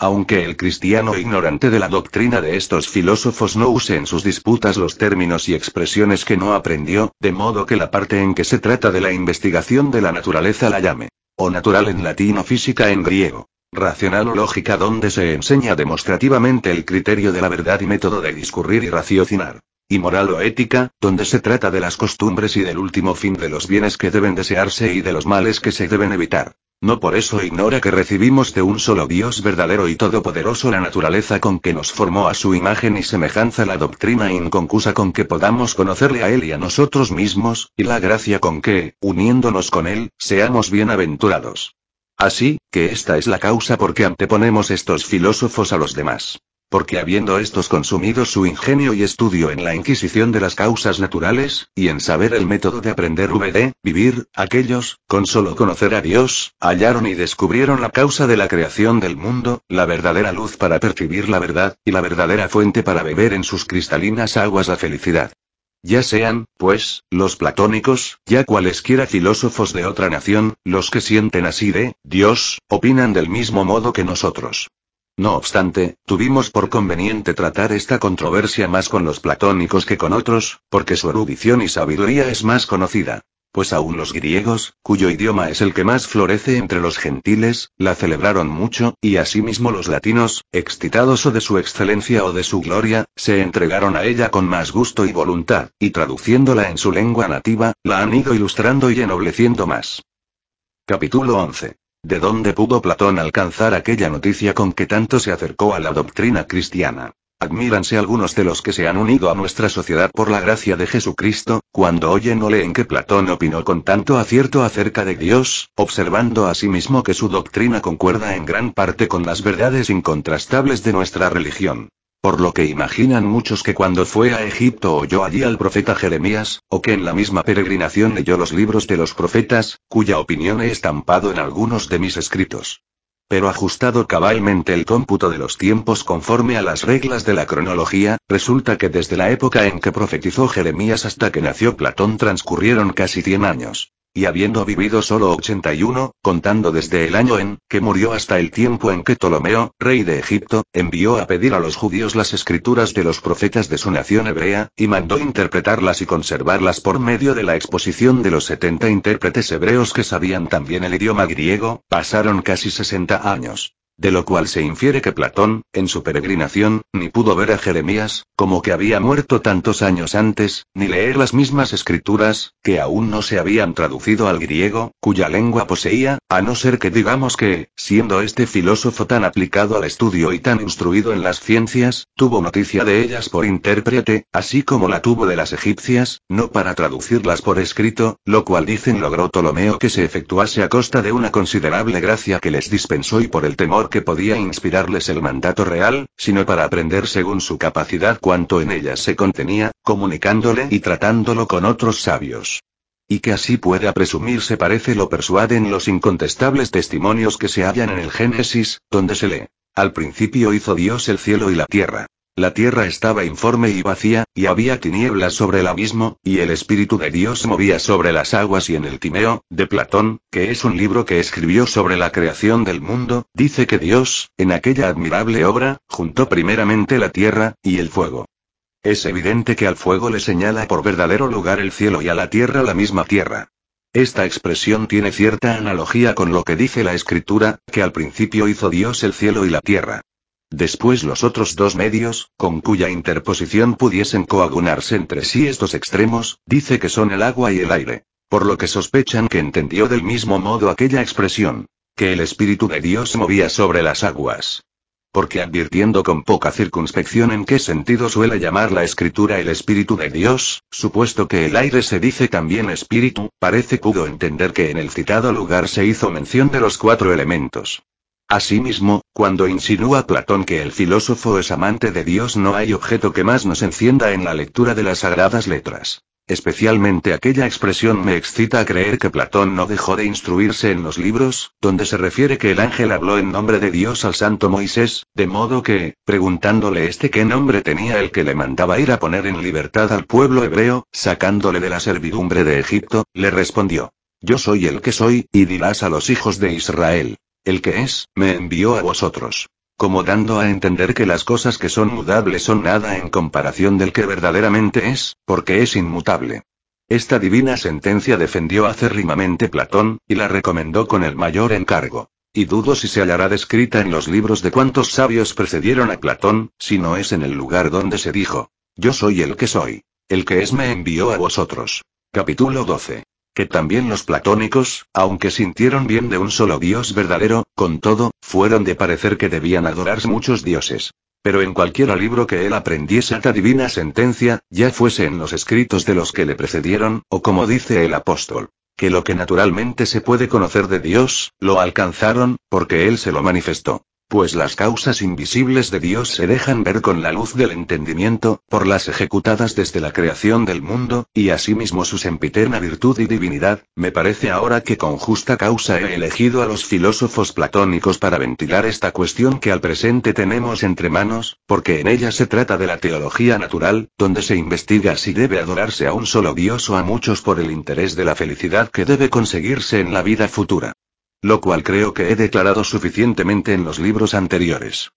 Aunque el cristiano ignorante de la doctrina de estos filósofos no use en sus disputas los términos y expresiones que no aprendió, de modo que la parte en que se trata de la investigación de la naturaleza la llame, o natural en latín o física en griego, racional o lógica donde se enseña demostrativamente el criterio de la verdad y método de discurrir y raciocinar, y moral o ética, donde se trata de las costumbres y del último fin de los bienes que deben desearse y de los males que se deben evitar. No por eso ignora que recibimos de un solo Dios verdadero y todopoderoso la naturaleza con que nos formó a su imagen y semejanza la doctrina inconcusa con que podamos conocerle a Él y a nosotros mismos, y la gracia con que, uniéndonos con Él, seamos bienaventurados. Así, que esta es la causa por que anteponemos estos filósofos a los demás. Porque habiendo estos consumido su ingenio y estudio en la inquisición de las causas naturales, y en saber el método de aprender VD, vivir, aquellos, con solo conocer a Dios, hallaron y descubrieron la causa de la creación del mundo, la verdadera luz para percibir la verdad, y la verdadera fuente para beber en sus cristalinas aguas la felicidad. Ya sean, pues, los platónicos, ya cualesquiera filósofos de otra nación, los que sienten así de, Dios, opinan del mismo modo que nosotros. No obstante, tuvimos por conveniente tratar esta controversia más con los platónicos que con otros, porque su erudición y sabiduría es más conocida. Pues aún los griegos, cuyo idioma es el que más florece entre los gentiles, la celebraron mucho, y asimismo los latinos, excitados o de su excelencia o de su gloria, se entregaron a ella con más gusto y voluntad, y traduciéndola en su lengua nativa, la han ido ilustrando y ennobleciendo más. Capítulo 11. ¿De dónde pudo Platón alcanzar aquella noticia con que tanto se acercó a la doctrina cristiana? Admíranse algunos de los que se han unido a nuestra sociedad por la gracia de Jesucristo, cuando oyen o leen que Platón opinó con tanto acierto acerca de Dios, observando asimismo que su doctrina concuerda en gran parte con las verdades incontrastables de nuestra religión. Por lo que imaginan muchos que cuando fue a Egipto oyó allí al profeta Jeremías, o que en la misma peregrinación leyó los libros de los profetas, cuya opinión he estampado en algunos de mis escritos. Pero ajustado cabalmente el cómputo de los tiempos conforme a las reglas de la cronología, resulta que desde la época en que profetizó Jeremías hasta que nació Platón transcurrieron casi 100 años y habiendo vivido solo 81, contando desde el año en que murió hasta el tiempo en que Ptolomeo, rey de Egipto, envió a pedir a los judíos las escrituras de los profetas de su nación hebrea, y mandó interpretarlas y conservarlas por medio de la exposición de los 70 intérpretes hebreos que sabían también el idioma griego, pasaron casi 60 años. De lo cual se infiere que Platón, en su peregrinación, ni pudo ver a Jeremías, como que había muerto tantos años antes, ni leer las mismas escrituras, que aún no se habían traducido al griego, cuya lengua poseía, a no ser que digamos que, siendo este filósofo tan aplicado al estudio y tan instruido en las ciencias, tuvo noticia de ellas por intérprete, así como la tuvo de las egipcias, no para traducirlas por escrito, lo cual dicen logró Ptolomeo que se efectuase a costa de una considerable gracia que les dispensó y por el temor que podía inspirarles el mandato real, sino para aprender según su capacidad cuanto en ellas se contenía, comunicándole y tratándolo con otros sabios. Y que así pueda presumirse parece lo persuaden los incontestables testimonios que se hallan en el Génesis, donde se lee. Al principio hizo Dios el cielo y la tierra. La tierra estaba informe y vacía, y había tinieblas sobre el abismo, y el Espíritu de Dios movía sobre las aguas y en el Timeo, de Platón, que es un libro que escribió sobre la creación del mundo, dice que Dios, en aquella admirable obra, juntó primeramente la tierra, y el fuego. Es evidente que al fuego le señala por verdadero lugar el cielo y a la tierra la misma tierra. Esta expresión tiene cierta analogía con lo que dice la Escritura, que al principio hizo Dios el cielo y la tierra. Después los otros dos medios, con cuya interposición pudiesen coagunarse entre sí estos extremos, dice que son el agua y el aire. Por lo que sospechan que entendió del mismo modo aquella expresión, que el Espíritu de Dios movía sobre las aguas. Porque advirtiendo con poca circunspección en qué sentido suele llamar la escritura el Espíritu de Dios, supuesto que el aire se dice también espíritu, parece pudo entender que en el citado lugar se hizo mención de los cuatro elementos. Asimismo, cuando insinúa Platón que el filósofo es amante de Dios no hay objeto que más nos encienda en la lectura de las sagradas letras. Especialmente aquella expresión me excita a creer que Platón no dejó de instruirse en los libros, donde se refiere que el ángel habló en nombre de Dios al santo Moisés, de modo que, preguntándole este qué nombre tenía el que le mandaba ir a poner en libertad al pueblo hebreo, sacándole de la servidumbre de Egipto, le respondió. Yo soy el que soy, y dirás a los hijos de Israel. El que es, me envió a vosotros. Como dando a entender que las cosas que son mudables son nada en comparación del que verdaderamente es, porque es inmutable. Esta divina sentencia defendió acérrimamente Platón, y la recomendó con el mayor encargo. Y dudo si se hallará descrita en los libros de cuantos sabios precedieron a Platón, si no es en el lugar donde se dijo, Yo soy el que soy. El que es me envió a vosotros. Capítulo 12 que también los platónicos, aunque sintieron bien de un solo Dios verdadero, con todo, fueron de parecer que debían adorarse muchos dioses. Pero en cualquier libro que él aprendiese esta divina sentencia, ya fuese en los escritos de los que le precedieron, o como dice el apóstol, que lo que naturalmente se puede conocer de Dios, lo alcanzaron, porque él se lo manifestó. Pues las causas invisibles de Dios se dejan ver con la luz del entendimiento, por las ejecutadas desde la creación del mundo, y asimismo su sempiterna virtud y divinidad, me parece ahora que con justa causa he elegido a los filósofos platónicos para ventilar esta cuestión que al presente tenemos entre manos, porque en ella se trata de la teología natural, donde se investiga si debe adorarse a un solo Dios o a muchos por el interés de la felicidad que debe conseguirse en la vida futura. Lo cual creo que he declarado suficientemente en los libros anteriores.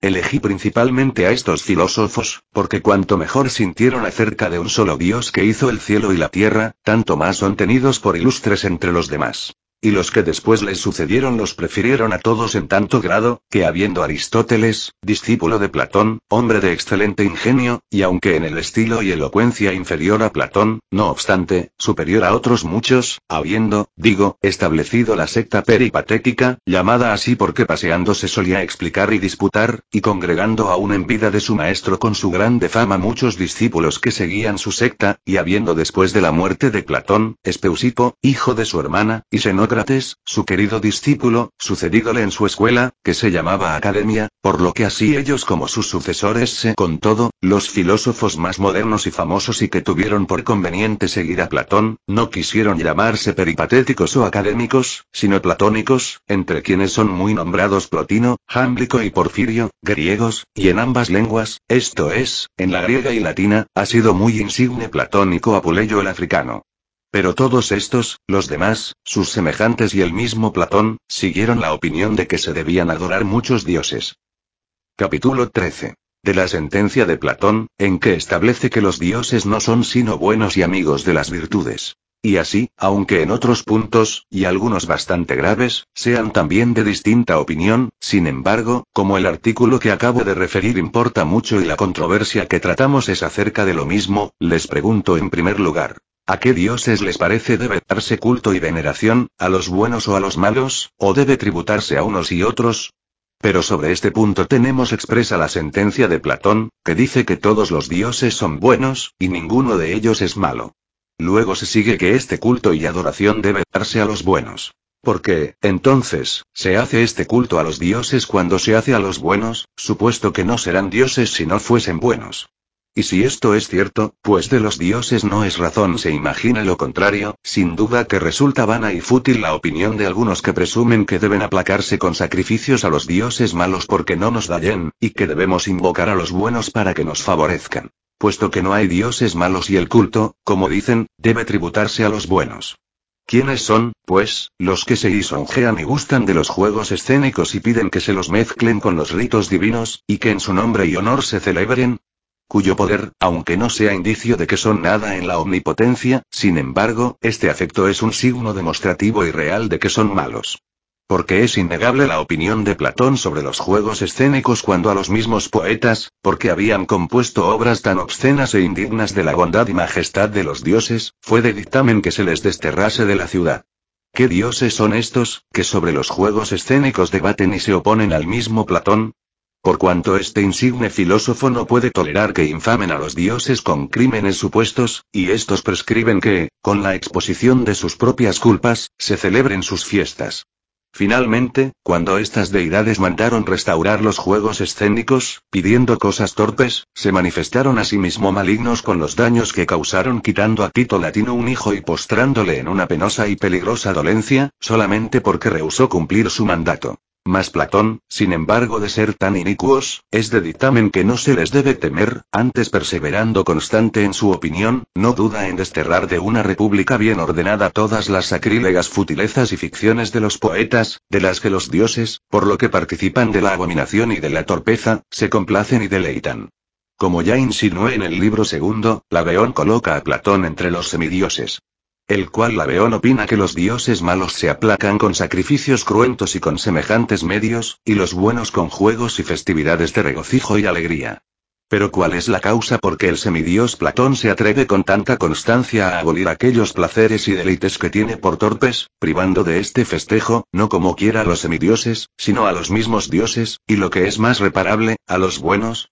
Elegí principalmente a estos filósofos, porque cuanto mejor sintieron acerca de un solo Dios que hizo el cielo y la tierra, tanto más son tenidos por ilustres entre los demás. Y los que después les sucedieron los prefirieron a todos en tanto grado, que habiendo Aristóteles, discípulo de Platón, hombre de excelente ingenio, y aunque en el estilo y elocuencia inferior a Platón, no obstante, superior a otros muchos, habiendo, digo, establecido la secta peripatética, llamada así porque paseando se solía explicar y disputar, y congregando aún en vida de su maestro con su grande fama muchos discípulos que seguían su secta, y habiendo después de la muerte de Platón, Espeusipo, hijo de su hermana, y Xenócrates, su querido discípulo, sucedídole en su escuela, que se llamaba Academia, por lo que así ellos como sus sucesores se, con todo, los filósofos más modernos y famosos y que tuvieron por conveniente seguir a Platón, no quisieron llamarse peripatéticos o académicos, sino platónicos, entre quienes son muy nombrados Plotino, Jámblico y Porfirio, griegos, y en ambas lenguas, esto es, en la griega y latina, ha sido muy insigne platónico Apuleyo el africano. Pero todos estos, los demás, sus semejantes y el mismo Platón, siguieron la opinión de que se debían adorar muchos dioses. Capítulo 13. De la sentencia de Platón, en que establece que los dioses no son sino buenos y amigos de las virtudes. Y así, aunque en otros puntos, y algunos bastante graves, sean también de distinta opinión, sin embargo, como el artículo que acabo de referir importa mucho y la controversia que tratamos es acerca de lo mismo, les pregunto en primer lugar, ¿A qué dioses les parece debe darse culto y veneración, a los buenos o a los malos, o debe tributarse a unos y otros? Pero sobre este punto tenemos expresa la sentencia de Platón, que dice que todos los dioses son buenos, y ninguno de ellos es malo. Luego se sigue que este culto y adoración debe darse a los buenos. Porque, entonces, se hace este culto a los dioses cuando se hace a los buenos, supuesto que no serán dioses si no fuesen buenos. Y si esto es cierto, pues de los dioses no es razón se imagina lo contrario, sin duda que resulta vana y fútil la opinión de algunos que presumen que deben aplacarse con sacrificios a los dioses malos porque no nos dañen, y que debemos invocar a los buenos para que nos favorezcan. Puesto que no hay dioses malos y el culto, como dicen, debe tributarse a los buenos. ¿Quiénes son, pues, los que se lisonjean y gustan de los juegos escénicos y piden que se los mezclen con los ritos divinos, y que en su nombre y honor se celebren? Cuyo poder, aunque no sea indicio de que son nada en la omnipotencia, sin embargo, este afecto es un signo demostrativo y real de que son malos. Porque es innegable la opinión de Platón sobre los juegos escénicos cuando a los mismos poetas, porque habían compuesto obras tan obscenas e indignas de la bondad y majestad de los dioses, fue de dictamen que se les desterrase de la ciudad. ¿Qué dioses son estos, que sobre los juegos escénicos debaten y se oponen al mismo Platón? Por cuanto este insigne filósofo no puede tolerar que infamen a los dioses con crímenes supuestos, y estos prescriben que, con la exposición de sus propias culpas, se celebren sus fiestas. Finalmente, cuando estas deidades mandaron restaurar los juegos escénicos, pidiendo cosas torpes, se manifestaron asimismo malignos con los daños que causaron quitando a Tito Latino un hijo y postrándole en una penosa y peligrosa dolencia, solamente porque rehusó cumplir su mandato. Mas Platón, sin embargo de ser tan inicuos, es de dictamen que no se les debe temer, antes perseverando constante en su opinión, no duda en desterrar de una república bien ordenada todas las sacrílegas futilezas y ficciones de los poetas, de las que los dioses, por lo que participan de la abominación y de la torpeza, se complacen y deleitan. Como ya insinué en el libro segundo, Laveón coloca a Platón entre los semidioses el cual Laveón opina que los dioses malos se aplacan con sacrificios cruentos y con semejantes medios, y los buenos con juegos y festividades de regocijo y alegría. Pero ¿cuál es la causa por qué el semidios Platón se atreve con tanta constancia a abolir aquellos placeres y deleites que tiene por torpes, privando de este festejo, no como quiera a los semidioses, sino a los mismos dioses, y lo que es más reparable, a los buenos?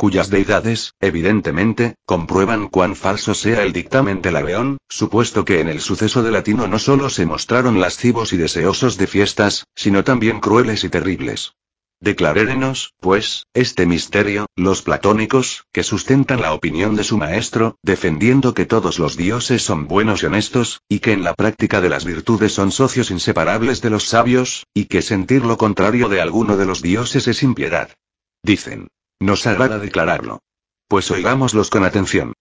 Cuyas deidades, evidentemente, comprueban cuán falso sea el dictamen de Laveón, supuesto que en el suceso de latino no solo se mostraron lascivos y deseosos de fiestas, sino también crueles y terribles. Declarérenos, pues, este misterio, los platónicos, que sustentan la opinión de su maestro, defendiendo que todos los dioses son buenos y honestos, y que en la práctica de las virtudes son socios inseparables de los sabios, y que sentir lo contrario de alguno de los dioses es impiedad. Dicen. Nos agrada declararlo. Pues oigámoslos con atención.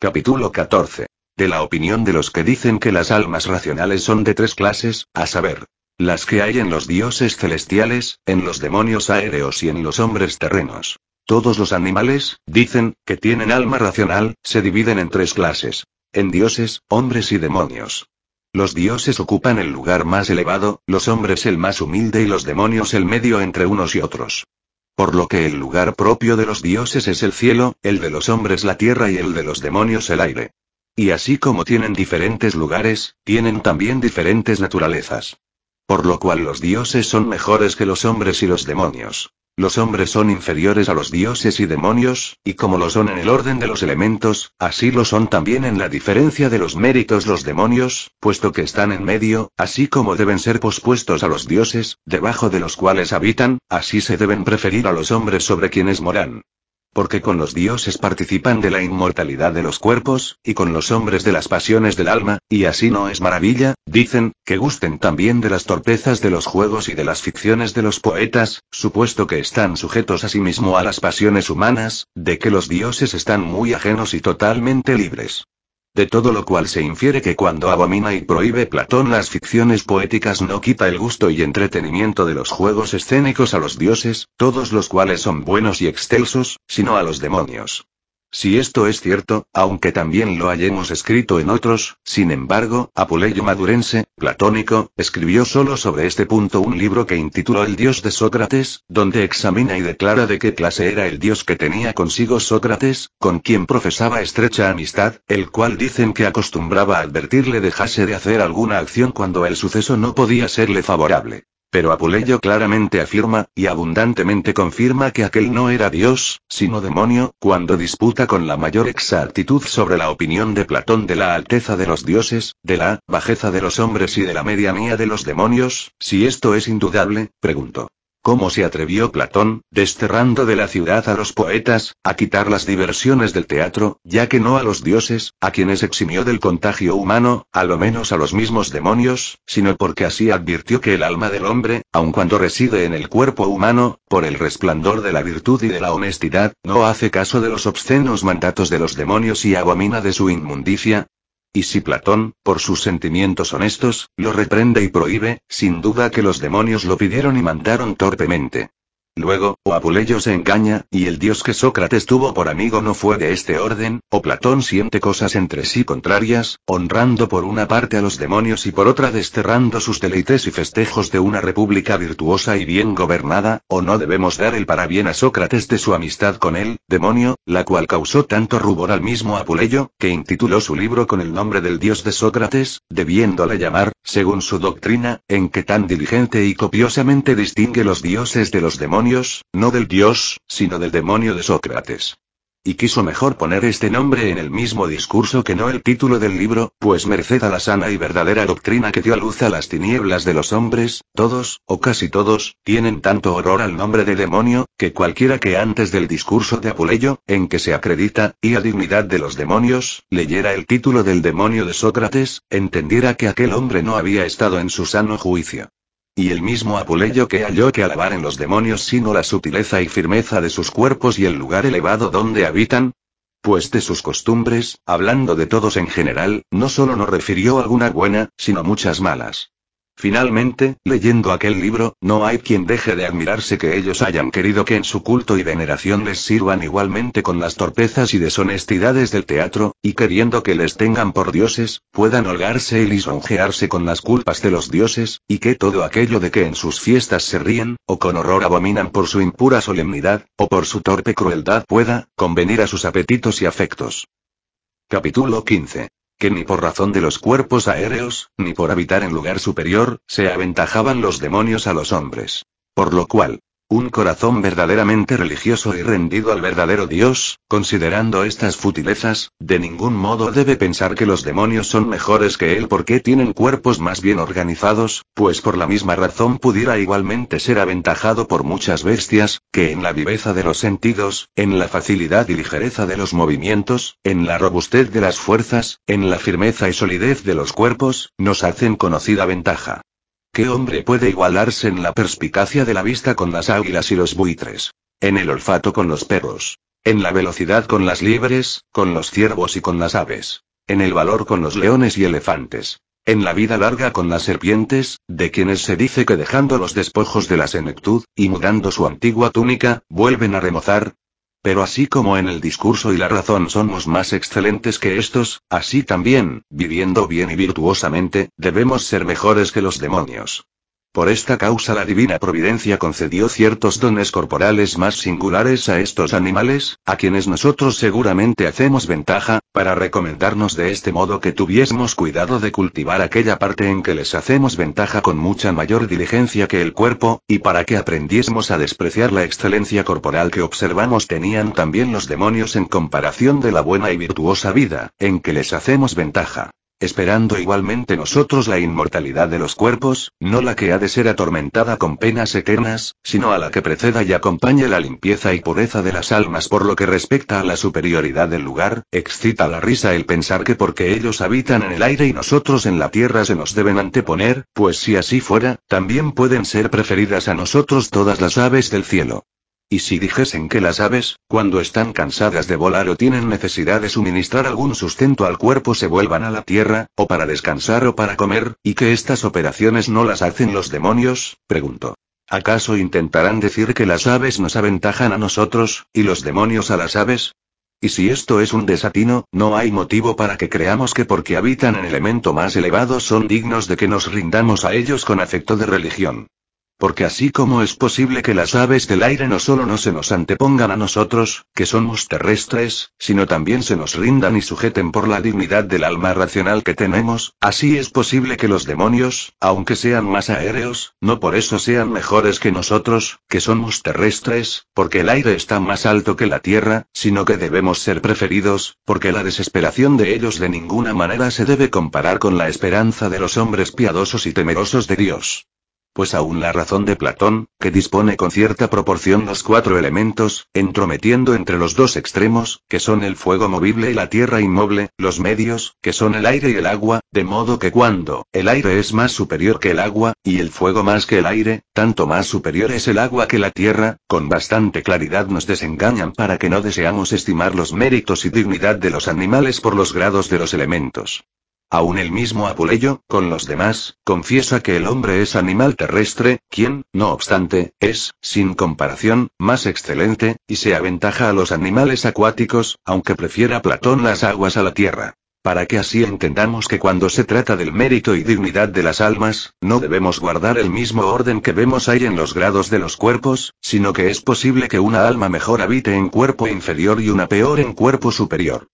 Capítulo 14. De la opinión de los que dicen que las almas racionales son de tres clases, a saber, las que hay en los dioses celestiales, en los demonios aéreos y en los hombres terrenos. Todos los animales, dicen, que tienen alma racional, se dividen en tres clases. En dioses, hombres y demonios. Los dioses ocupan el lugar más elevado, los hombres el más humilde y los demonios el medio entre unos y otros. Por lo que el lugar propio de los dioses es el cielo, el de los hombres la tierra y el de los demonios el aire. Y así como tienen diferentes lugares, tienen también diferentes naturalezas. Por lo cual los dioses son mejores que los hombres y los demonios. Los hombres son inferiores a los dioses y demonios, y como lo son en el orden de los elementos, así lo son también en la diferencia de los méritos los demonios, puesto que están en medio, así como deben ser pospuestos a los dioses, debajo de los cuales habitan, así se deben preferir a los hombres sobre quienes moran. Porque con los dioses participan de la inmortalidad de los cuerpos, y con los hombres de las pasiones del alma, y así no es maravilla, dicen, que gusten también de las torpezas de los juegos y de las ficciones de los poetas, supuesto que están sujetos asimismo a las pasiones humanas, de que los dioses están muy ajenos y totalmente libres. De todo lo cual se infiere que cuando abomina y prohíbe Platón las ficciones poéticas no quita el gusto y entretenimiento de los juegos escénicos a los dioses, todos los cuales son buenos y excelsos, sino a los demonios. Si esto es cierto, aunque también lo hayamos escrito en otros, sin embargo, Apuleyo Madurense, platónico, escribió solo sobre este punto un libro que intituló El Dios de Sócrates, donde examina y declara de qué clase era el Dios que tenía consigo Sócrates, con quien profesaba estrecha amistad, el cual dicen que acostumbraba advertirle dejase de hacer alguna acción cuando el suceso no podía serle favorable. Pero Apuleyo claramente afirma, y abundantemente confirma que aquel no era Dios, sino demonio, cuando disputa con la mayor exactitud sobre la opinión de Platón de la alteza de los dioses, de la bajeza de los hombres y de la medianía de los demonios, si esto es indudable, pregunto. ¿Cómo se atrevió Platón, desterrando de la ciudad a los poetas, a quitar las diversiones del teatro, ya que no a los dioses, a quienes eximió del contagio humano, a lo menos a los mismos demonios, sino porque así advirtió que el alma del hombre, aun cuando reside en el cuerpo humano, por el resplandor de la virtud y de la honestidad, no hace caso de los obscenos mandatos de los demonios y abomina de su inmundicia, y si Platón, por sus sentimientos honestos, lo reprende y prohíbe, sin duda que los demonios lo pidieron y mandaron torpemente. Luego, o Apuleyo se engaña, y el dios que Sócrates tuvo por amigo no fue de este orden, o Platón siente cosas entre sí contrarias, honrando por una parte a los demonios y por otra desterrando sus deleites y festejos de una república virtuosa y bien gobernada, o no debemos dar el parabién a Sócrates de su amistad con él, demonio, la cual causó tanto rubor al mismo Apuleyo, que intituló su libro con el nombre del dios de Sócrates, debiéndole llamar, según su doctrina, en que tan diligente y copiosamente distingue los dioses de los no del dios, sino del demonio de Sócrates. Y quiso mejor poner este nombre en el mismo discurso que no el título del libro, pues merced a la sana y verdadera doctrina que dio a luz a las tinieblas de los hombres, todos, o casi todos, tienen tanto horror al nombre de demonio, que cualquiera que antes del discurso de Apuleyo, en que se acredita, y a dignidad de los demonios, leyera el título del demonio de Sócrates, entendiera que aquel hombre no había estado en su sano juicio. Y el mismo Apuleyo que halló que alabar en los demonios sino la sutileza y firmeza de sus cuerpos y el lugar elevado donde habitan, pues de sus costumbres, hablando de todos en general, no solo no refirió alguna buena, sino muchas malas. Finalmente, leyendo aquel libro, no hay quien deje de admirarse que ellos hayan querido que en su culto y veneración les sirvan igualmente con las torpezas y deshonestidades del teatro, y queriendo que les tengan por dioses, puedan holgarse y lisonjearse con las culpas de los dioses, y que todo aquello de que en sus fiestas se ríen, o con horror abominan por su impura solemnidad, o por su torpe crueldad pueda, convenir a sus apetitos y afectos. Capítulo 15 que ni por razón de los cuerpos aéreos, ni por habitar en lugar superior, se aventajaban los demonios a los hombres. Por lo cual, un corazón verdaderamente religioso y rendido al verdadero Dios, considerando estas futilezas, de ningún modo debe pensar que los demonios son mejores que él porque tienen cuerpos más bien organizados, pues por la misma razón pudiera igualmente ser aventajado por muchas bestias, que en la viveza de los sentidos, en la facilidad y ligereza de los movimientos, en la robustez de las fuerzas, en la firmeza y solidez de los cuerpos, nos hacen conocida ventaja. ¿Qué hombre puede igualarse en la perspicacia de la vista con las águilas y los buitres? En el olfato con los perros. En la velocidad con las liebres, con los ciervos y con las aves. En el valor con los leones y elefantes. En la vida larga con las serpientes, de quienes se dice que dejando los despojos de la senectud, y mudando su antigua túnica, vuelven a remozar, Pero así como en el discurso y la razón somos más excelentes que estos, así también, viviendo bien y virtuosamente, debemos ser mejores que los demonios. Por esta causa la divina providencia concedió ciertos dones corporales más singulares a estos animales, a quienes nosotros seguramente hacemos ventaja, para recomendarnos de este modo que tuviésemos cuidado de cultivar aquella parte en que les hacemos ventaja con mucha mayor diligencia que el cuerpo, y para que aprendiésemos a despreciar la excelencia corporal que observamos tenían también los demonios en comparación de la buena y virtuosa vida, en que les hacemos ventaja esperando igualmente nosotros la inmortalidad de los cuerpos, no la que ha de ser atormentada con penas eternas, sino a la que preceda y acompañe la limpieza y pureza de las almas por lo que respecta a la superioridad del lugar, excita la risa el pensar que porque ellos habitan en el aire y nosotros en la tierra se nos deben anteponer, pues si así fuera, también pueden ser preferidas a nosotros todas las aves del cielo. Y si dijesen que las aves, cuando están cansadas de volar o tienen necesidad de suministrar algún sustento al cuerpo, se vuelvan a la tierra, o para descansar o para comer, y que estas operaciones no las hacen los demonios, preguntó. ¿Acaso intentarán decir que las aves nos aventajan a nosotros, y los demonios a las aves? Y si esto es un desatino, no hay motivo para que creamos que porque habitan en elemento más elevado son dignos de que nos rindamos a ellos con afecto de religión. Porque así como es posible que las aves del aire no solo no se nos antepongan a nosotros, que somos terrestres, sino también se nos rindan y sujeten por la dignidad del alma racional que tenemos, así es posible que los demonios, aunque sean más aéreos, no por eso sean mejores que nosotros, que somos terrestres, porque el aire está más alto que la tierra, sino que debemos ser preferidos, porque la desesperación de ellos de ninguna manera se debe comparar con la esperanza de los hombres piadosos y temerosos de Dios. Pues aún la razón de Platón, que dispone con cierta proporción los cuatro elementos, entrometiendo entre los dos extremos, que son el fuego movible y la tierra inmoble, los medios, que son el aire y el agua, de modo que cuando el aire es más superior que el agua, y el fuego más que el aire, tanto más superior es el agua que la tierra, con bastante claridad nos desengañan para que no deseamos estimar los méritos y dignidad de los animales por los grados de los elementos. Aún el mismo Apuleyo, con los demás, confiesa que el hombre es animal terrestre, quien, no obstante, es, sin comparación, más excelente, y se aventaja a los animales acuáticos, aunque prefiera Platón las aguas a la tierra. Para que así entendamos que cuando se trata del mérito y dignidad de las almas, no debemos guardar el mismo orden que vemos ahí en los grados de los cuerpos, sino que es posible que una alma mejor habite en cuerpo inferior y una peor en cuerpo superior.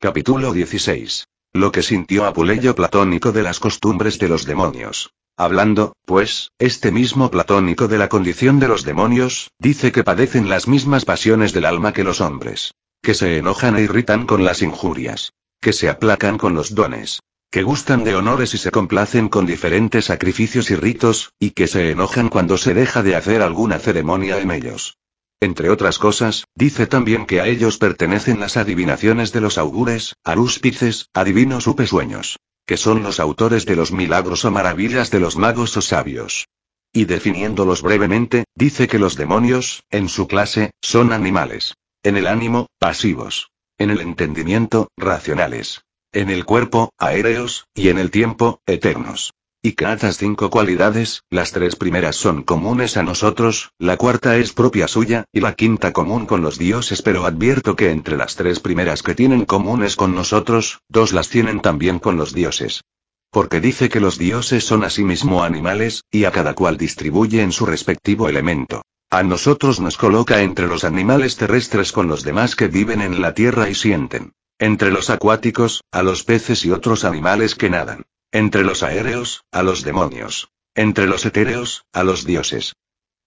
Capítulo 16. Lo que sintió Apuleyo platónico de las costumbres de los demonios. Hablando, pues, este mismo platónico de la condición de los demonios, dice que padecen las mismas pasiones del alma que los hombres. Que se enojan e irritan con las injurias. Que se aplacan con los dones. Que gustan de honores y se complacen con diferentes sacrificios y ritos, y que se enojan cuando se deja de hacer alguna ceremonia en ellos. Entre otras cosas, dice también que a ellos pertenecen las adivinaciones de los augures, arúspices, adivinos u pesueños. Que son los autores de los milagros o maravillas de los magos o sabios. Y definiéndolos brevemente, dice que los demonios, en su clase, son animales. En el ánimo, pasivos. En el entendimiento, racionales. En el cuerpo, aéreos, y en el tiempo, eternos. Y que cinco cualidades, las tres primeras son comunes a nosotros, la cuarta es propia suya, y la quinta común con los dioses, pero advierto que entre las tres primeras que tienen comunes con nosotros, dos las tienen también con los dioses. Porque dice que los dioses son asimismo animales, y a cada cual distribuye en su respectivo elemento. A nosotros nos coloca entre los animales terrestres con los demás que viven en la tierra y sienten. Entre los acuáticos, a los peces y otros animales que nadan. Entre los aéreos, a los demonios. Entre los etéreos, a los dioses.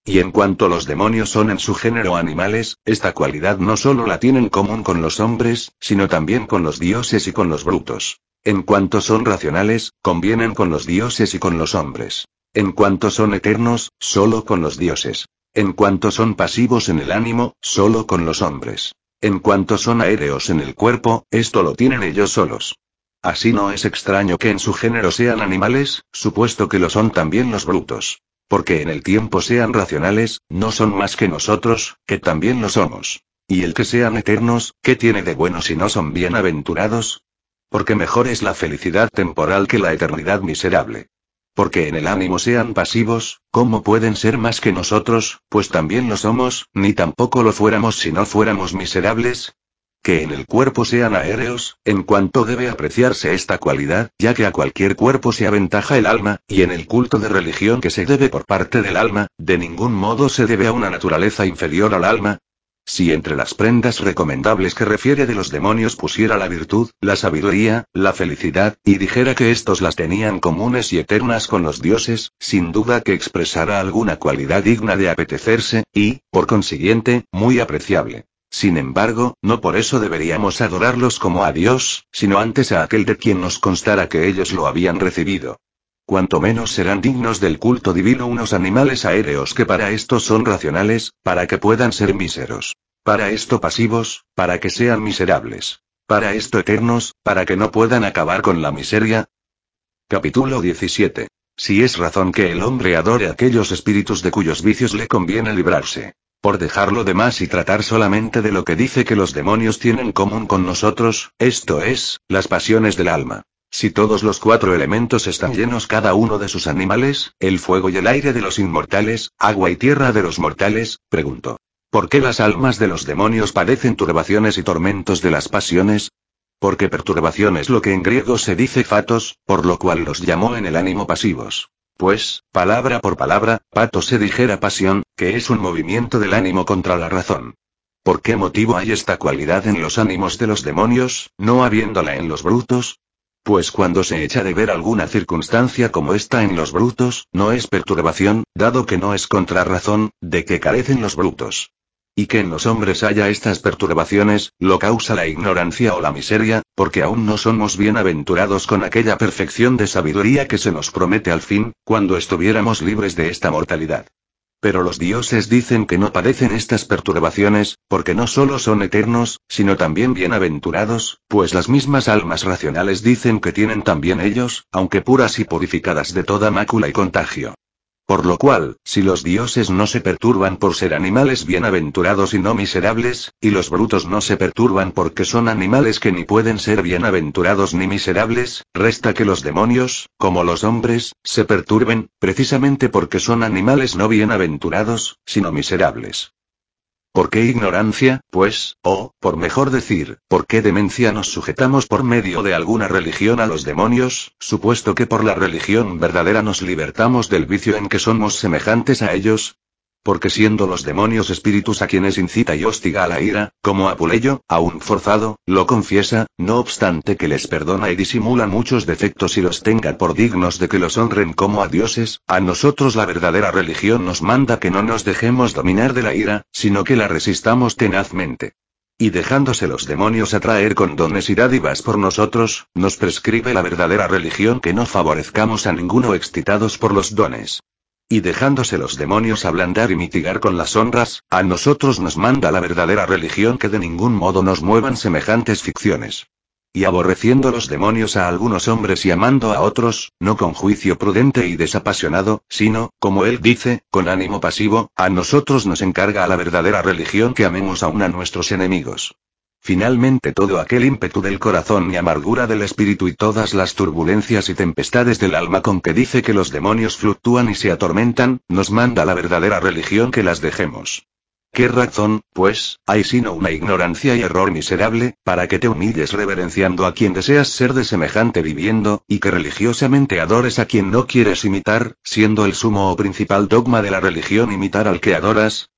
Y en cuanto los demonios son en su género animales, esta cualidad no solo la tienen común con los hombres, sino también con los dioses y con los brutos. En cuanto son racionales, convienen con los dioses y con los hombres. En cuanto son eternos, solo con los dioses. En cuanto son pasivos en el ánimo, solo con los hombres. En cuanto son aéreos en el cuerpo, esto lo tienen ellos solos. Así no es extraño que en su género sean animales, supuesto que lo son también los brutos. Porque en el tiempo sean racionales, no son más que nosotros, que también lo somos. Y el que sean eternos, ¿qué tiene de bueno si no son bienaventurados? Porque mejor es la felicidad temporal que la eternidad miserable. Porque en el ánimo sean pasivos, ¿cómo pueden ser más que nosotros? Pues también lo somos, ni tampoco lo fuéramos si no fuéramos miserables. Que en el cuerpo sean aéreos, en cuanto debe apreciarse esta cualidad, ya que a cualquier cuerpo se aventaja el alma, y en el culto de religión que se debe por parte del alma, de ningún modo se debe a una naturaleza inferior al alma, si entre las prendas recomendables que refiere de los demonios pusiera la virtud, la sabiduría, la felicidad, y dijera que estos las tenían comunes y eternas con los dioses, sin duda que expresara alguna cualidad digna de apetecerse, y, por consiguiente, muy apreciable. Sin embargo, no por eso deberíamos adorarlos como a Dios, sino antes a aquel de quien nos constara que ellos lo habían recibido. Cuanto menos serán dignos del culto divino unos animales aéreos que para esto son racionales, para que puedan ser míseros. Para esto pasivos, para que sean miserables. Para esto eternos, para que no puedan acabar con la miseria. Capítulo 17. Si es razón que el hombre adore aquellos espíritus de cuyos vicios le conviene librarse. Por dejarlo de más y tratar solamente de lo que dice que los demonios tienen común con nosotros, esto es, las pasiones del alma. Si todos los cuatro elementos están llenos cada uno de sus animales, el fuego y el aire de los inmortales, agua y tierra de los mortales, pregunto. ¿Por qué las almas de los demonios padecen turbaciones y tormentos de las pasiones? Porque perturbación es lo que en griego se dice fatos, por lo cual los llamó en el ánimo pasivos. Pues, palabra por palabra, pato se dijera pasión, que es un movimiento del ánimo contra la razón. ¿Por qué motivo hay esta cualidad en los ánimos de los demonios, no habiéndola en los brutos? Pues cuando se echa de ver alguna circunstancia como esta en los brutos, no es perturbación, dado que no es contra razón, de que carecen los brutos. Y que en los hombres haya estas perturbaciones, lo causa la ignorancia o la miseria, porque aún no somos bienaventurados con aquella perfección de sabiduría que se nos promete al fin, cuando estuviéramos libres de esta mortalidad. Pero los dioses dicen que no padecen estas perturbaciones, porque no solo son eternos, sino también bienaventurados, pues las mismas almas racionales dicen que tienen también ellos, aunque puras y purificadas de toda mácula y contagio. Por lo cual, si los dioses no se perturban por ser animales bienaventurados y no miserables, y los brutos no se perturban porque son animales que ni pueden ser bienaventurados ni miserables, resta que los demonios, como los hombres, se perturben, precisamente porque son animales no bienaventurados, sino miserables. ¿Por qué ignorancia, pues, o, por mejor decir, por qué demencia nos sujetamos por medio de alguna religión a los demonios, supuesto que por la religión verdadera nos libertamos del vicio en que somos semejantes a ellos? Porque siendo los demonios espíritus a quienes incita y hostiga a la ira, como Apuleyo, aún forzado, lo confiesa, no obstante que les perdona y disimula muchos defectos y los tenga por dignos de que los honren como a dioses, a nosotros la verdadera religión nos manda que no nos dejemos dominar de la ira, sino que la resistamos tenazmente. Y dejándose los demonios atraer con dones y dádivas por nosotros, nos prescribe la verdadera religión que no favorezcamos a ninguno excitados por los dones. Y dejándose los demonios ablandar y mitigar con las honras, a nosotros nos manda la verdadera religión que de ningún modo nos muevan semejantes ficciones. Y aborreciendo los demonios a algunos hombres y amando a otros, no con juicio prudente y desapasionado, sino, como él dice, con ánimo pasivo, a nosotros nos encarga la verdadera religión que amemos aún a nuestros enemigos. Finalmente todo aquel ímpetu del corazón y amargura del espíritu y todas las turbulencias y tempestades del alma con que dice que los demonios fluctúan y se atormentan, nos manda la verdadera religión que las dejemos. ¿Qué razón, pues, hay sino una ignorancia y error miserable, para que te humilles reverenciando a quien deseas ser de semejante viviendo, y que religiosamente adores a quien no quieres imitar, siendo el sumo o principal dogma de la religión imitar al que adoras?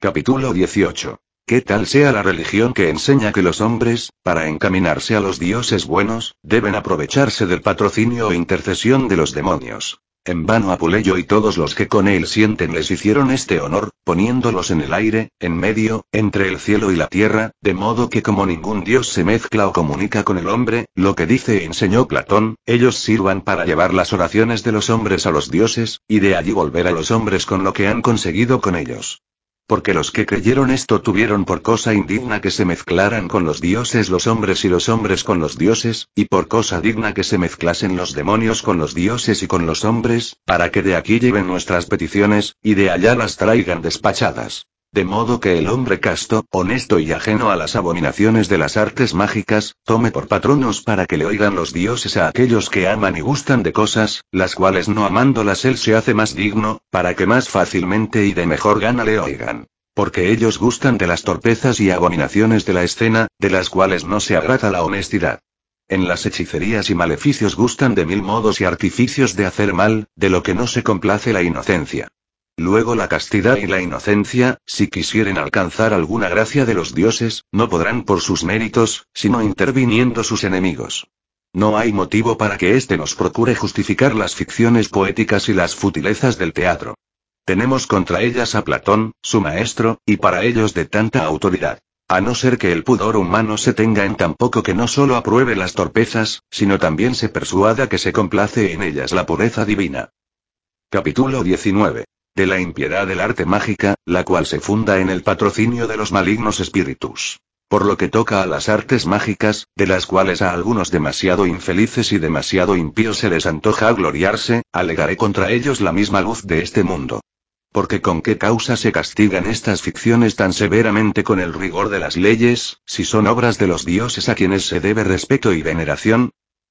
Capítulo 18. ¿Qué tal sea la religión que enseña que los hombres, para encaminarse a los dioses buenos, deben aprovecharse del patrocinio o intercesión de los demonios? En vano Apuleyo y todos los que con él sienten les hicieron este honor, poniéndolos en el aire, en medio, entre el cielo y la tierra, de modo que como ningún dios se mezcla o comunica con el hombre, lo que dice e enseñó Platón, ellos sirvan para llevar las oraciones de los hombres a los dioses, y de allí volver a los hombres con lo que han conseguido con ellos. Porque los que creyeron esto tuvieron por cosa indigna que se mezclaran con los dioses los hombres y los hombres con los dioses, y por cosa digna que se mezclasen los demonios con los dioses y con los hombres, para que de aquí lleven nuestras peticiones, y de allá las traigan despachadas. De modo que el hombre casto, honesto y ajeno a las abominaciones de las artes mágicas, tome por patronos para que le oigan los dioses a aquellos que aman y gustan de cosas, las cuales no amándolas él se hace más digno, para que más fácilmente y de mejor gana le oigan. Porque ellos gustan de las torpezas y abominaciones de la escena, de las cuales no se agrada la honestidad. En las hechicerías y maleficios gustan de mil modos y artificios de hacer mal, de lo que no se complace la inocencia. Luego la castidad y la inocencia, si quisieren alcanzar alguna gracia de los dioses, no podrán por sus méritos, sino interviniendo sus enemigos. No hay motivo para que éste nos procure justificar las ficciones poéticas y las futilezas del teatro. Tenemos contra ellas a Platón, su maestro, y para ellos de tanta autoridad. A no ser que el pudor humano se tenga en tan poco que no solo apruebe las torpezas, sino también se persuada que se complace en ellas la pureza divina. Capítulo 19 de la impiedad del arte mágica, la cual se funda en el patrocinio de los malignos espíritus. Por lo que toca a las artes mágicas, de las cuales a algunos demasiado infelices y demasiado impíos se les antoja gloriarse, alegaré contra ellos la misma luz de este mundo. Porque con qué causa se castigan estas ficciones tan severamente con el rigor de las leyes, si son obras de los dioses a quienes se debe respeto y veneración,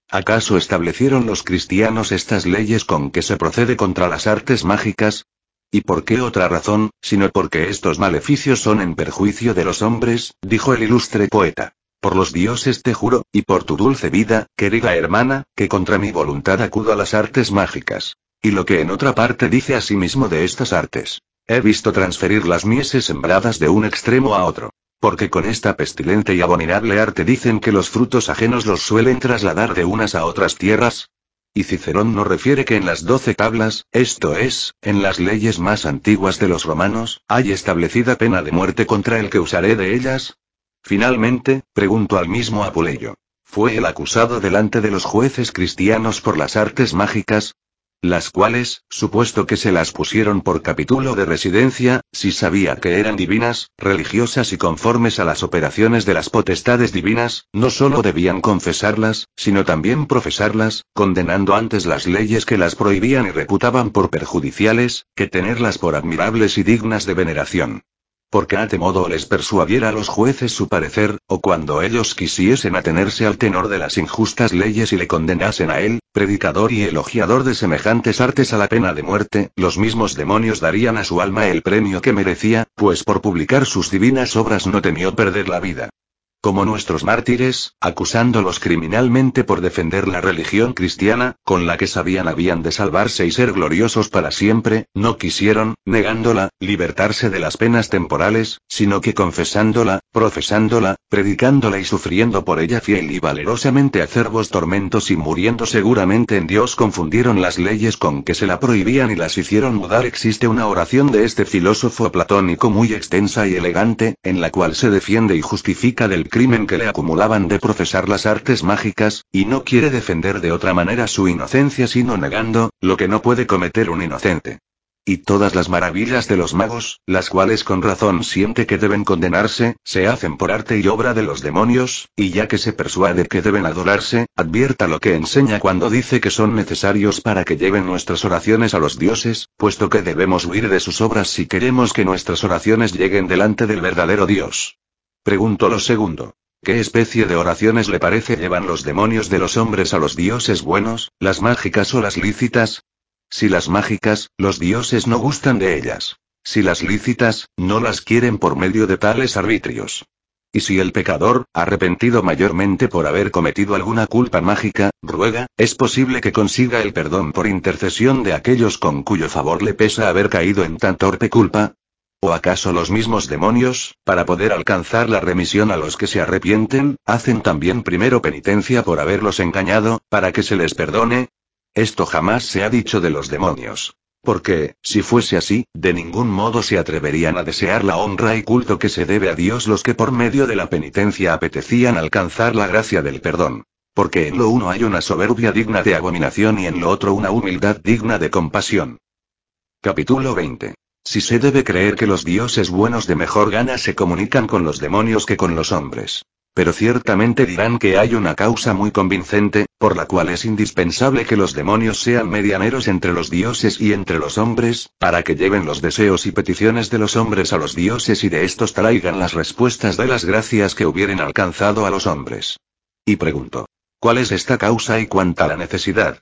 ¿Acaso establecieron los cristianos estas leyes con que se procede contra las artes mágicas? ¿Y por qué otra razón, sino porque estos maleficios son en perjuicio de los hombres? dijo el ilustre poeta. Por los dioses te juro, y por tu dulce vida, querida hermana, que contra mi voluntad acudo a las artes mágicas. Y lo que en otra parte dice asimismo de estas artes. He visto transferir las mieses sembradas de un extremo a otro. Porque con esta pestilente y abominable arte dicen que los frutos ajenos los suelen trasladar de unas a otras tierras, y Cicerón no refiere que en las doce tablas, esto es, en las leyes más antiguas de los romanos, hay establecida pena de muerte contra el que usaré de ellas. Finalmente, pregunto al mismo Apuleyo. ¿Fue el acusado delante de los jueces cristianos por las artes mágicas? Las cuales, supuesto que se las pusieron por capítulo de residencia, si sabía que eran divinas, religiosas y conformes a las operaciones de las potestades divinas, no solo debían confesarlas, sino también profesarlas, condenando antes las leyes que las prohibían y reputaban por perjudiciales, que tenerlas por admirables y dignas de veneración. Porque a modo les persuadiera a los jueces su parecer, o cuando ellos quisiesen atenerse al tenor de las injustas leyes y le condenasen a él, predicador y elogiador de semejantes artes a la pena de muerte, los mismos demonios darían a su alma el premio que merecía, pues por publicar sus divinas obras no temió perder la vida como nuestros mártires, acusándolos criminalmente por defender la religión cristiana, con la que sabían habían de salvarse y ser gloriosos para siempre, no quisieron, negándola, libertarse de las penas temporales, sino que confesándola, profesándola, predicándola y sufriendo por ella fiel y valerosamente acervos tormentos y muriendo seguramente en Dios confundieron las leyes con que se la prohibían y las hicieron mudar. Existe una oración de este filósofo platónico muy extensa y elegante, en la cual se defiende y justifica del crimen que le acumulaban de profesar las artes mágicas, y no quiere defender de otra manera su inocencia sino negando, lo que no puede cometer un inocente. Y todas las maravillas de los magos, las cuales con razón siente que deben condenarse, se hacen por arte y obra de los demonios, y ya que se persuade que deben adorarse, advierta lo que enseña cuando dice que son necesarios para que lleven nuestras oraciones a los dioses, puesto que debemos huir de sus obras si queremos que nuestras oraciones lleguen delante del verdadero Dios. Pregunto lo segundo. ¿Qué especie de oraciones le parece llevan los demonios de los hombres a los dioses buenos, las mágicas o las lícitas? Si las mágicas, los dioses no gustan de ellas. Si las lícitas, no las quieren por medio de tales arbitrios. Y si el pecador, arrepentido mayormente por haber cometido alguna culpa mágica, ruega, es posible que consiga el perdón por intercesión de aquellos con cuyo favor le pesa haber caído en tan torpe culpa, ¿O acaso los mismos demonios, para poder alcanzar la remisión a los que se arrepienten, hacen también primero penitencia por haberlos engañado, para que se les perdone? Esto jamás se ha dicho de los demonios. Porque, si fuese así, de ningún modo se atreverían a desear la honra y culto que se debe a Dios los que por medio de la penitencia apetecían alcanzar la gracia del perdón. Porque en lo uno hay una soberbia digna de abominación y en lo otro una humildad digna de compasión. Capítulo 20. Si se debe creer que los dioses buenos de mejor gana se comunican con los demonios que con los hombres. pero ciertamente dirán que hay una causa muy convincente, por la cual es indispensable que los demonios sean medianeros entre los dioses y entre los hombres, para que lleven los deseos y peticiones de los hombres a los dioses y de estos traigan las respuestas de las gracias que hubieren alcanzado a los hombres. Y pregunto, ¿cuál es esta causa y cuánta la necesidad?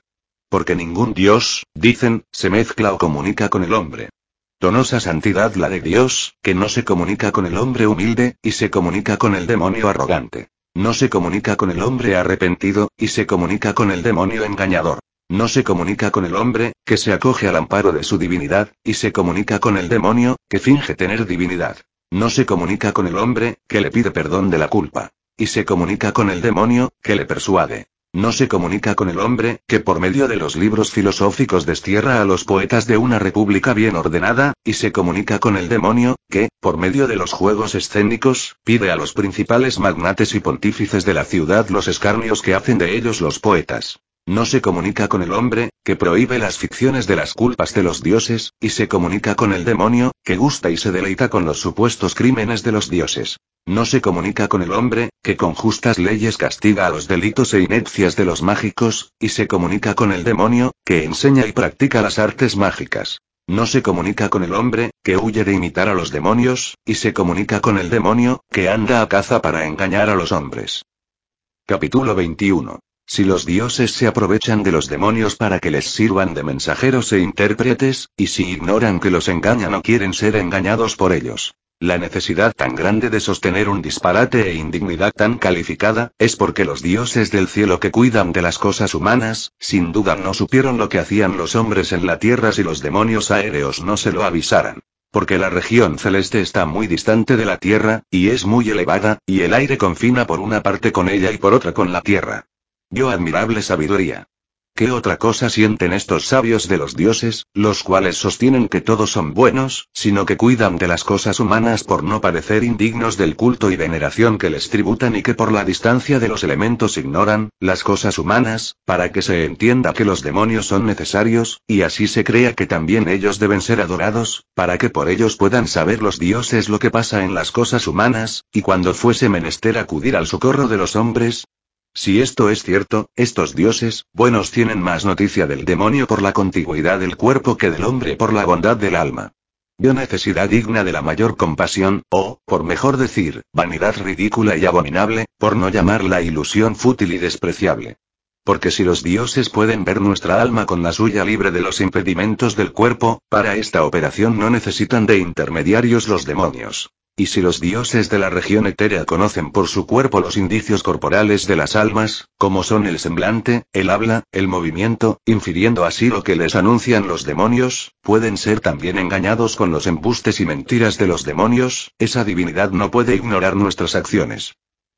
Porque ningún dios, dicen, se mezcla o comunica con el hombre. Donosa santidad la de Dios, que no se comunica con el hombre humilde, y se comunica con el demonio arrogante. No se comunica con el hombre arrepentido, y se comunica con el demonio engañador. No se comunica con el hombre, que se acoge al amparo de su divinidad, y se comunica con el demonio, que finge tener divinidad. No se comunica con el hombre, que le pide perdón de la culpa. Y se comunica con el demonio, que le persuade. No se comunica con el hombre, que por medio de los libros filosóficos destierra a los poetas de una república bien ordenada, y se comunica con el demonio, que, por medio de los juegos escénicos, pide a los principales magnates y pontífices de la ciudad los escarnios que hacen de ellos los poetas. No se comunica con el hombre, que prohíbe las ficciones de las culpas de los dioses, y se comunica con el demonio, que gusta y se deleita con los supuestos crímenes de los dioses. No se comunica con el hombre, que con justas leyes castiga a los delitos e inepcias de los mágicos, y se comunica con el demonio, que enseña y practica las artes mágicas. No se comunica con el hombre, que huye de imitar a los demonios, y se comunica con el demonio, que anda a caza para engañar a los hombres. Capítulo 21. Si los dioses se aprovechan de los demonios para que les sirvan de mensajeros e intérpretes, y si ignoran que los engañan o quieren ser engañados por ellos. La necesidad tan grande de sostener un disparate e indignidad tan calificada, es porque los dioses del cielo que cuidan de las cosas humanas, sin duda no supieron lo que hacían los hombres en la tierra si los demonios aéreos no se lo avisaran. Porque la región celeste está muy distante de la tierra, y es muy elevada, y el aire confina por una parte con ella y por otra con la tierra. Yo admirable sabiduría. ¿Qué otra cosa sienten estos sabios de los dioses, los cuales sostienen que todos son buenos, sino que cuidan de las cosas humanas por no parecer indignos del culto y veneración que les tributan y que por la distancia de los elementos ignoran, las cosas humanas, para que se entienda que los demonios son necesarios, y así se crea que también ellos deben ser adorados, para que por ellos puedan saber los dioses lo que pasa en las cosas humanas, y cuando fuese menester acudir al socorro de los hombres, si esto es cierto, estos dioses, buenos tienen más noticia del demonio por la contigüidad del cuerpo que del hombre por la bondad del alma. Yo necesidad digna de la mayor compasión, o, por mejor decir, vanidad ridícula y abominable, por no llamarla ilusión fútil y despreciable. Porque si los dioses pueden ver nuestra alma con la suya libre de los impedimentos del cuerpo, para esta operación no necesitan de intermediarios los demonios. Y si los dioses de la región etérea conocen por su cuerpo los indicios corporales de las almas, como son el semblante, el habla, el movimiento, infiriendo así lo que les anuncian los demonios, pueden ser también engañados con los embustes y mentiras de los demonios, esa divinidad no puede ignorar nuestras acciones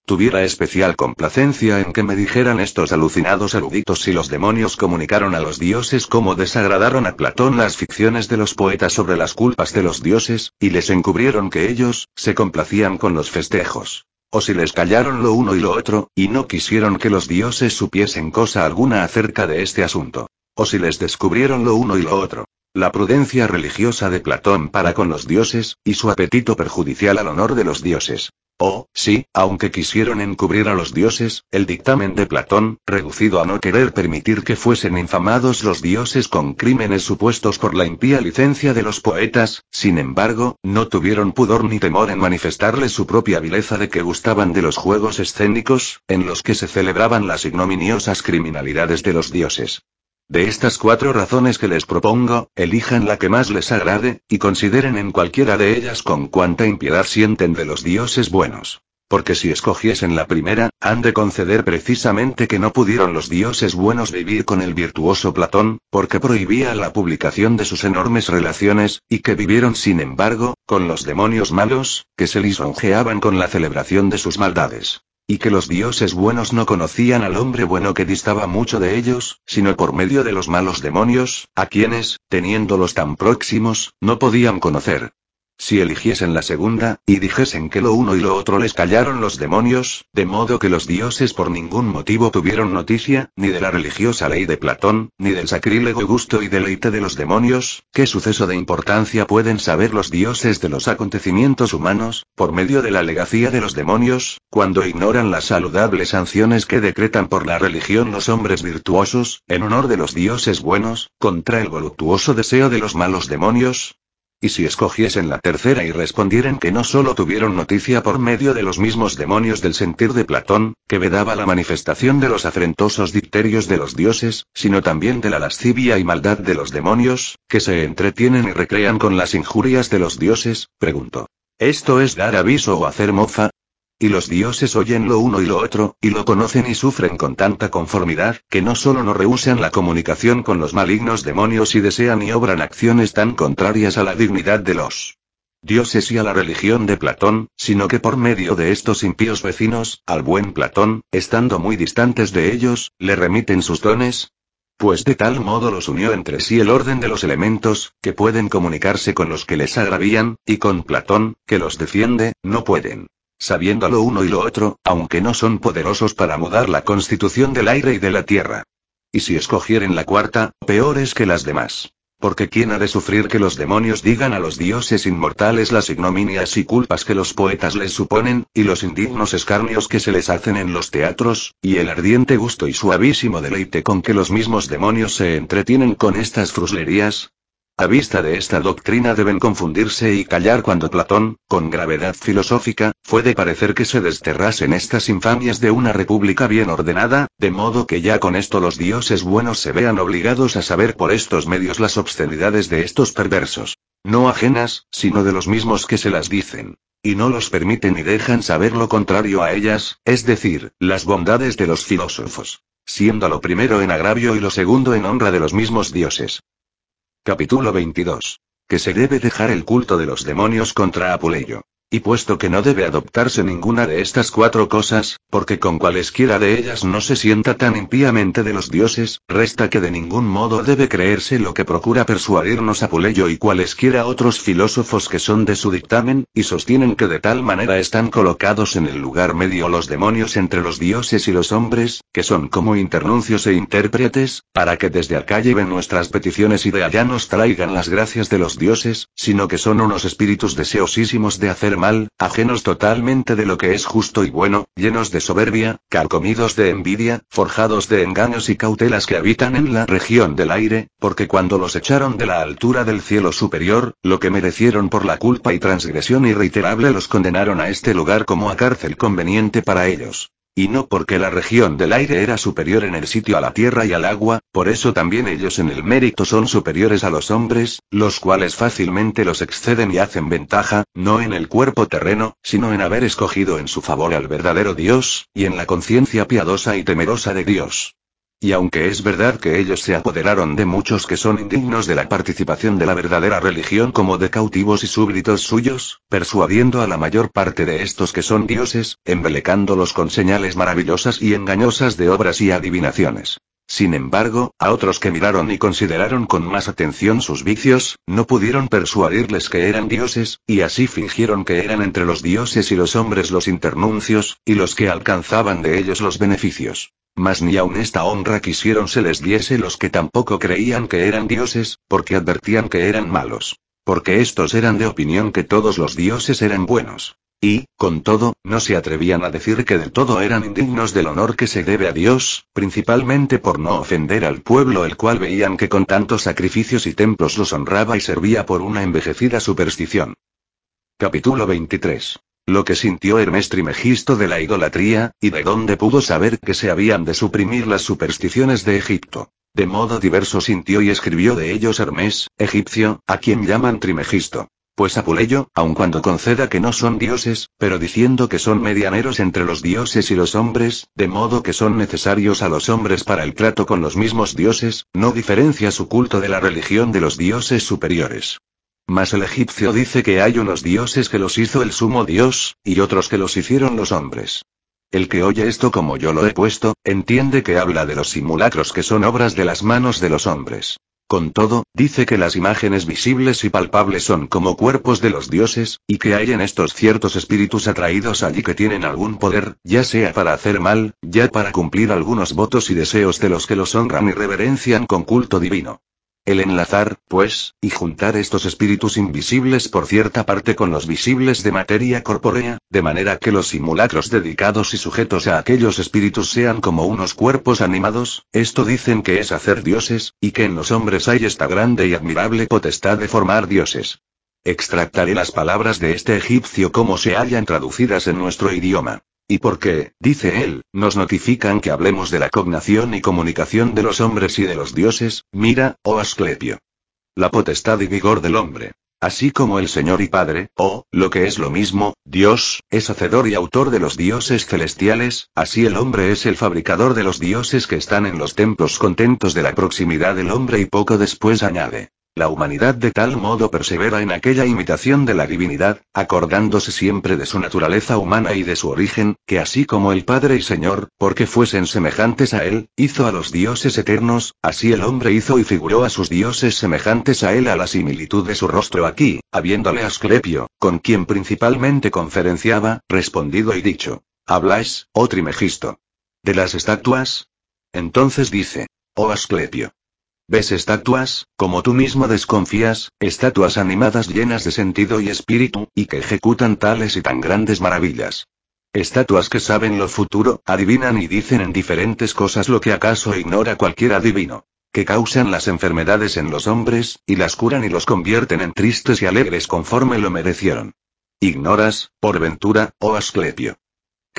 tuviera especial complacencia en que me dijeran estos alucinados eruditos si los demonios comunicaron a los dioses cómo desagradaron a Platón las ficciones de los poetas sobre las culpas de los dioses, y les encubrieron que ellos, se complacían con los festejos. O si les callaron lo uno y lo otro, y no quisieron que los dioses supiesen cosa alguna acerca de este asunto. O si les descubrieron lo uno y lo otro. La prudencia religiosa de Platón para con los dioses, y su apetito perjudicial al honor de los dioses. Oh, sí, aunque quisieron encubrir a los dioses, el dictamen de Platón, reducido a no querer permitir que fuesen infamados los dioses con crímenes supuestos por la impía licencia de los poetas, sin embargo, no tuvieron pudor ni temor en manifestarles su propia vileza de que gustaban de los juegos escénicos, en los que se celebraban las ignominiosas criminalidades de los dioses. De estas cuatro razones que les propongo, elijan la que más les agrade, y consideren en cualquiera de ellas con cuánta impiedad sienten de los dioses buenos. Porque si escogiesen la primera, han de conceder precisamente que no pudieron los dioses buenos vivir con el virtuoso Platón, porque prohibía la publicación de sus enormes relaciones, y que vivieron sin embargo, con los demonios malos, que se lisonjeaban con la celebración de sus maldades. Y que los dioses buenos no conocían al hombre bueno que distaba mucho de ellos, sino por medio de los malos demonios, a quienes, teniéndolos tan próximos, no podían conocer. Si eligiesen la segunda, y dijesen que lo uno y lo otro les callaron los demonios, de modo que los dioses por ningún motivo tuvieron noticia, ni de la religiosa ley de Platón, ni del sacrílego gusto y deleite de los demonios, ¿qué suceso de importancia pueden saber los dioses de los acontecimientos humanos, por medio de la legacía de los demonios, cuando ignoran las saludables sanciones que decretan por la religión los hombres virtuosos, en honor de los dioses buenos, contra el voluptuoso deseo de los malos demonios? Y si escogiesen la tercera y respondieran que no solo tuvieron noticia por medio de los mismos demonios del sentir de Platón, que vedaba la manifestación de los afrentosos dicterios de los dioses, sino también de la lascivia y maldad de los demonios, que se entretienen y recrean con las injurias de los dioses, preguntó. ¿Esto es dar aviso o hacer mofa? Y los dioses oyen lo uno y lo otro, y lo conocen y sufren con tanta conformidad, que no solo no rehusan la comunicación con los malignos demonios y desean y obran acciones tan contrarias a la dignidad de los dioses y a la religión de Platón, sino que por medio de estos impíos vecinos, al buen Platón, estando muy distantes de ellos, le remiten sus dones, pues de tal modo los unió entre sí el orden de los elementos, que pueden comunicarse con los que les agravían, y con Platón, que los defiende, no pueden sabiendo lo uno y lo otro, aunque no son poderosos para mudar la constitución del aire y de la tierra. Y si escogieren la cuarta, peor es que las demás. Porque ¿quién ha de sufrir que los demonios digan a los dioses inmortales las ignominias y culpas que los poetas les suponen, y los indignos escarnios que se les hacen en los teatros, y el ardiente gusto y suavísimo deleite con que los mismos demonios se entretienen con estas fruslerías? A vista de esta doctrina deben confundirse y callar cuando Platón, con gravedad filosófica, fue de parecer que se desterrasen estas infamias de una república bien ordenada, de modo que ya con esto los dioses buenos se vean obligados a saber por estos medios las obscenidades de estos perversos. No ajenas, sino de los mismos que se las dicen. Y no los permiten ni dejan saber lo contrario a ellas, es decir, las bondades de los filósofos. Siendo lo primero en agravio y lo segundo en honra de los mismos dioses. Capítulo 22. Que se debe dejar el culto de los demonios contra Apuleyo. Y puesto que no debe adoptarse ninguna de estas cuatro cosas, porque con cualesquiera de ellas no se sienta tan impíamente de los dioses, resta que de ningún modo debe creerse lo que procura persuadirnos Apuleyo y cualesquiera otros filósofos que son de su dictamen, y sostienen que de tal manera están colocados en el lugar medio los demonios entre los dioses y los hombres, que son como internuncios e intérpretes, para que desde acá lleven nuestras peticiones y de allá nos traigan las gracias de los dioses, sino que son unos espíritus deseosísimos de hacer mal, ajenos totalmente de lo que es justo y bueno, llenos de soberbia, carcomidos de envidia, forjados de engaños y cautelas que habitan en la región del aire, porque cuando los echaron de la altura del cielo superior, lo que merecieron por la culpa y transgresión irreiterable los condenaron a este lugar como a cárcel conveniente para ellos. Y no porque la región del aire era superior en el sitio a la tierra y al agua, por eso también ellos en el mérito son superiores a los hombres, los cuales fácilmente los exceden y hacen ventaja, no en el cuerpo terreno, sino en haber escogido en su favor al verdadero Dios, y en la conciencia piadosa y temerosa de Dios. Y aunque es verdad que ellos se apoderaron de muchos que son indignos de la participación de la verdadera religión como de cautivos y súbditos suyos, persuadiendo a la mayor parte de estos que son dioses, embelecándolos con señales maravillosas y engañosas de obras y adivinaciones. Sin embargo, a otros que miraron y consideraron con más atención sus vicios, no pudieron persuadirles que eran dioses, y así fingieron que eran entre los dioses y los hombres los internuncios, y los que alcanzaban de ellos los beneficios. Mas ni aun esta honra quisieron se les diese los que tampoco creían que eran dioses, porque advertían que eran malos. Porque estos eran de opinión que todos los dioses eran buenos. Y, con todo, no se atrevían a decir que del todo eran indignos del honor que se debe a Dios, principalmente por no ofender al pueblo el cual veían que con tantos sacrificios y templos los honraba y servía por una envejecida superstición. Capítulo 23. Lo que sintió Hermes Trimegisto de la idolatría, y de dónde pudo saber que se habían de suprimir las supersticiones de Egipto. De modo diverso sintió y escribió de ellos Hermes, egipcio, a quien llaman Trimegisto. Pues Apuleyo, aun cuando conceda que no son dioses, pero diciendo que son medianeros entre los dioses y los hombres, de modo que son necesarios a los hombres para el trato con los mismos dioses, no diferencia su culto de la religión de los dioses superiores. Mas el egipcio dice que hay unos dioses que los hizo el sumo dios, y otros que los hicieron los hombres. El que oye esto como yo lo he puesto, entiende que habla de los simulacros que son obras de las manos de los hombres. Con todo, dice que las imágenes visibles y palpables son como cuerpos de los dioses, y que hay en estos ciertos espíritus atraídos allí que tienen algún poder, ya sea para hacer mal, ya para cumplir algunos votos y deseos de los que los honran y reverencian con culto divino. El enlazar, pues, y juntar estos espíritus invisibles por cierta parte con los visibles de materia corpórea, de manera que los simulacros dedicados y sujetos a aquellos espíritus sean como unos cuerpos animados, esto dicen que es hacer dioses, y que en los hombres hay esta grande y admirable potestad de formar dioses. Extractaré las palabras de este egipcio como se hallan traducidas en nuestro idioma. Y porque, dice él, nos notifican que hablemos de la cognación y comunicación de los hombres y de los dioses, mira, oh Asclepio. La potestad y vigor del hombre. Así como el Señor y Padre, o, lo que es lo mismo, Dios, es hacedor y autor de los dioses celestiales, así el hombre es el fabricador de los dioses que están en los templos contentos de la proximidad del hombre y poco después añade. La humanidad de tal modo persevera en aquella imitación de la divinidad, acordándose siempre de su naturaleza humana y de su origen, que así como el Padre y Señor, porque fuesen semejantes a Él, hizo a los dioses eternos, así el hombre hizo y figuró a sus dioses semejantes a Él a la similitud de su rostro aquí, habiéndole Asclepio, con quien principalmente conferenciaba, respondido y dicho. ¿Habláis, oh Trimegisto? ¿De las estatuas? Entonces dice. Oh Asclepio. ¿Ves estatuas, como tú mismo desconfías, estatuas animadas llenas de sentido y espíritu, y que ejecutan tales y tan grandes maravillas? Estatuas que saben lo futuro, adivinan y dicen en diferentes cosas lo que acaso ignora cualquier adivino. Que causan las enfermedades en los hombres, y las curan y los convierten en tristes y alegres conforme lo merecieron. Ignoras, por ventura, oh Asclepio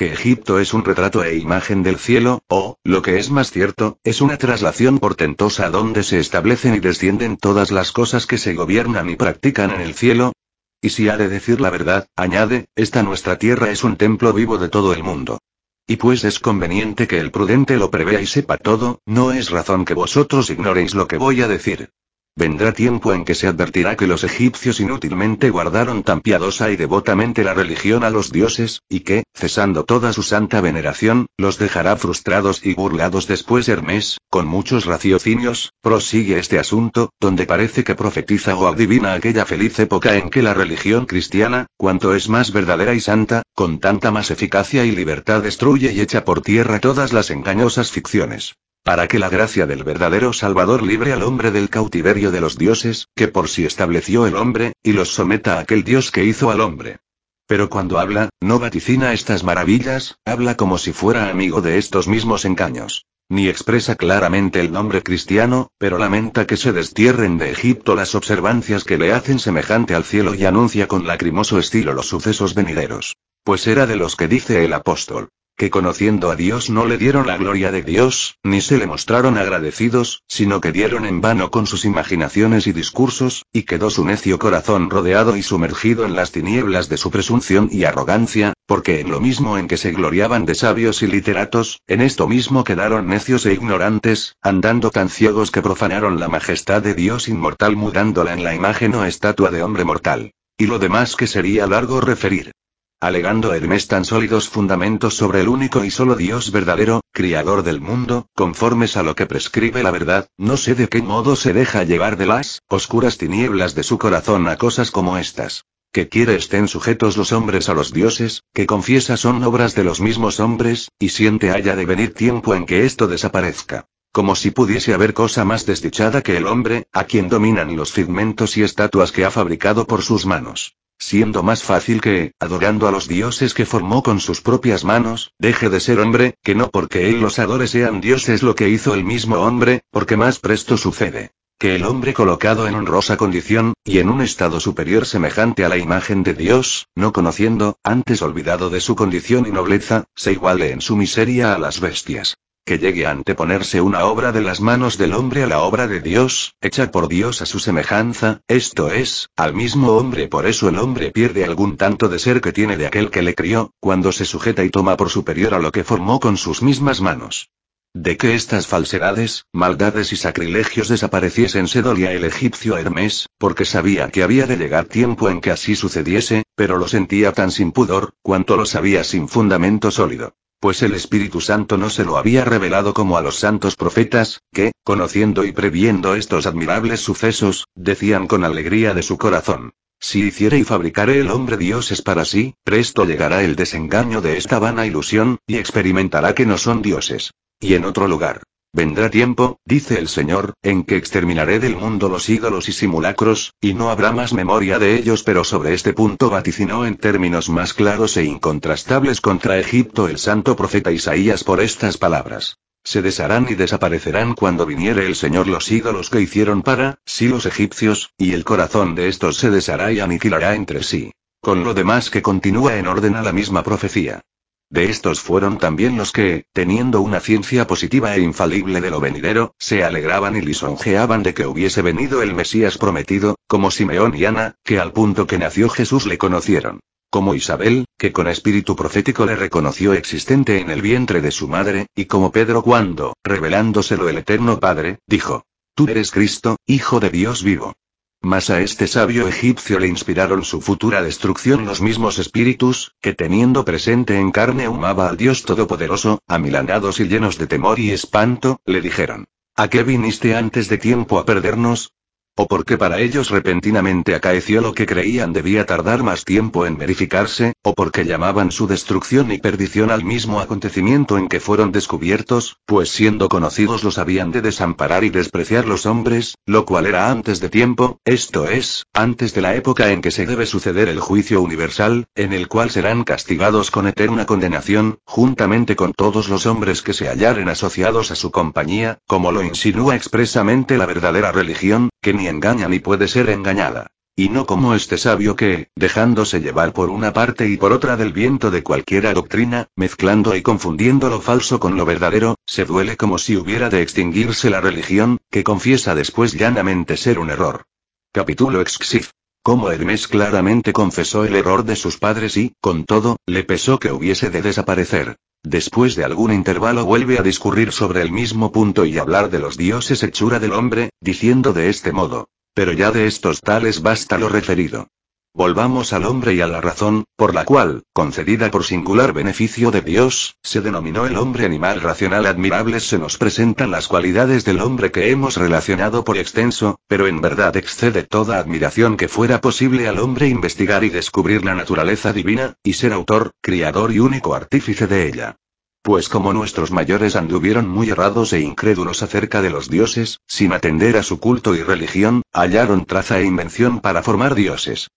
que Egipto es un retrato e imagen del cielo, o, lo que es más cierto, es una traslación portentosa donde se establecen y descienden todas las cosas que se gobiernan y practican en el cielo. Y si ha de decir la verdad, añade, esta nuestra tierra es un templo vivo de todo el mundo. Y pues es conveniente que el prudente lo prevea y sepa todo, no es razón que vosotros ignoréis lo que voy a decir. Vendrá tiempo en que se advertirá que los egipcios inútilmente guardaron tan piadosa y devotamente la religión a los dioses, y que, cesando toda su santa veneración, los dejará frustrados y burlados después Hermes, con muchos raciocinios, prosigue este asunto, donde parece que profetiza o adivina aquella feliz época en que la religión cristiana, cuanto es más verdadera y santa, con tanta más eficacia y libertad destruye y echa por tierra todas las engañosas ficciones. Para que la gracia del verdadero Salvador libre al hombre del cautiverio de los dioses, que por sí estableció el hombre, y los someta a aquel Dios que hizo al hombre. Pero cuando habla, no vaticina estas maravillas, habla como si fuera amigo de estos mismos engaños. Ni expresa claramente el nombre cristiano, pero lamenta que se destierren de Egipto las observancias que le hacen semejante al cielo y anuncia con lacrimoso estilo los sucesos venideros. Pues era de los que dice el apóstol que conociendo a Dios no le dieron la gloria de Dios, ni se le mostraron agradecidos, sino que dieron en vano con sus imaginaciones y discursos, y quedó su necio corazón rodeado y sumergido en las tinieblas de su presunción y arrogancia, porque en lo mismo en que se gloriaban de sabios y literatos, en esto mismo quedaron necios e ignorantes, andando tan ciegos que profanaron la majestad de Dios inmortal mudándola en la imagen o estatua de hombre mortal. Y lo demás que sería largo referir alegando Hermes tan sólidos fundamentos sobre el único y solo Dios verdadero, criador del mundo, conformes a lo que prescribe la verdad, no sé de qué modo se deja llevar de las oscuras tinieblas de su corazón a cosas como estas. Que quiere estén sujetos los hombres a los dioses, que confiesa son obras de los mismos hombres, y siente haya de venir tiempo en que esto desaparezca. Como si pudiese haber cosa más desdichada que el hombre, a quien dominan los figmentos y estatuas que ha fabricado por sus manos siendo más fácil que, adorando a los dioses que formó con sus propias manos, deje de ser hombre, que no porque él los adore sean dioses lo que hizo el mismo hombre, porque más presto sucede. Que el hombre colocado en honrosa condición, y en un estado superior semejante a la imagen de Dios, no conociendo, antes olvidado de su condición y nobleza, se iguale en su miseria a las bestias que llegue a anteponerse una obra de las manos del hombre a la obra de Dios, hecha por Dios a su semejanza, esto es, al mismo hombre. Por eso el hombre pierde algún tanto de ser que tiene de aquel que le crió, cuando se sujeta y toma por superior a lo que formó con sus mismas manos. De que estas falsedades, maldades y sacrilegios desapareciesen se dolía el egipcio Hermes, porque sabía que había de llegar tiempo en que así sucediese, pero lo sentía tan sin pudor, cuanto lo sabía sin fundamento sólido. Pues el Espíritu Santo no se lo había revelado como a los santos profetas, que, conociendo y previendo estos admirables sucesos, decían con alegría de su corazón. Si hiciere y fabricaré el hombre dioses para sí, presto llegará el desengaño de esta vana ilusión, y experimentará que no son dioses. Y en otro lugar. Vendrá tiempo, dice el Señor, en que exterminaré del mundo los ídolos y simulacros, y no habrá más memoria de ellos, pero sobre este punto vaticinó en términos más claros e incontrastables contra Egipto el santo profeta Isaías por estas palabras. Se desharán y desaparecerán cuando viniere el Señor los ídolos que hicieron para, sí los egipcios, y el corazón de estos se deshará y aniquilará entre sí. Con lo demás que continúa en orden a la misma profecía. De estos fueron también los que, teniendo una ciencia positiva e infalible de lo venidero, se alegraban y lisonjeaban de que hubiese venido el Mesías prometido, como Simeón y Ana, que al punto que nació Jesús le conocieron. Como Isabel, que con espíritu profético le reconoció existente en el vientre de su madre, y como Pedro cuando, revelándoselo el Eterno Padre, dijo, Tú eres Cristo, Hijo de Dios vivo. Mas a este sabio egipcio le inspiraron su futura destrucción los mismos espíritus, que teniendo presente en carne humaba al Dios Todopoderoso, amilanados y llenos de temor y espanto, le dijeron, ¿A qué viniste antes de tiempo a perdernos? O porque para ellos repentinamente acaeció lo que creían debía tardar más tiempo en verificarse, o porque llamaban su destrucción y perdición al mismo acontecimiento en que fueron descubiertos, pues siendo conocidos los habían de desamparar y despreciar los hombres, lo cual era antes de tiempo, esto es, antes de la época en que se debe suceder el juicio universal, en el cual serán castigados con eterna condenación, juntamente con todos los hombres que se hallaren asociados a su compañía, como lo insinúa expresamente la verdadera religión, que ni engaña ni puede ser engañada. Y no como este sabio que, dejándose llevar por una parte y por otra del viento de cualquiera doctrina, mezclando y confundiendo lo falso con lo verdadero, se duele como si hubiera de extinguirse la religión, que confiesa después llanamente ser un error. Capítulo Exxif. Como Hermes claramente confesó el error de sus padres y, con todo, le pesó que hubiese de desaparecer. Después de algún intervalo vuelve a discurrir sobre el mismo punto y hablar de los dioses hechura del hombre, diciendo de este modo. Pero ya de estos tales basta lo referido. Volvamos al hombre y a la razón, por la cual, concedida por singular beneficio de Dios, se denominó el hombre animal racional admirables se nos presentan las cualidades del hombre que hemos relacionado por extenso, pero en verdad excede toda admiración que fuera posible al hombre investigar y descubrir la naturaleza divina, y ser autor, criador y único artífice de ella. Pues como nuestros mayores anduvieron muy errados e incrédulos acerca de los dioses, sin atender a su culto y religión, hallaron traza e invención para formar dioses.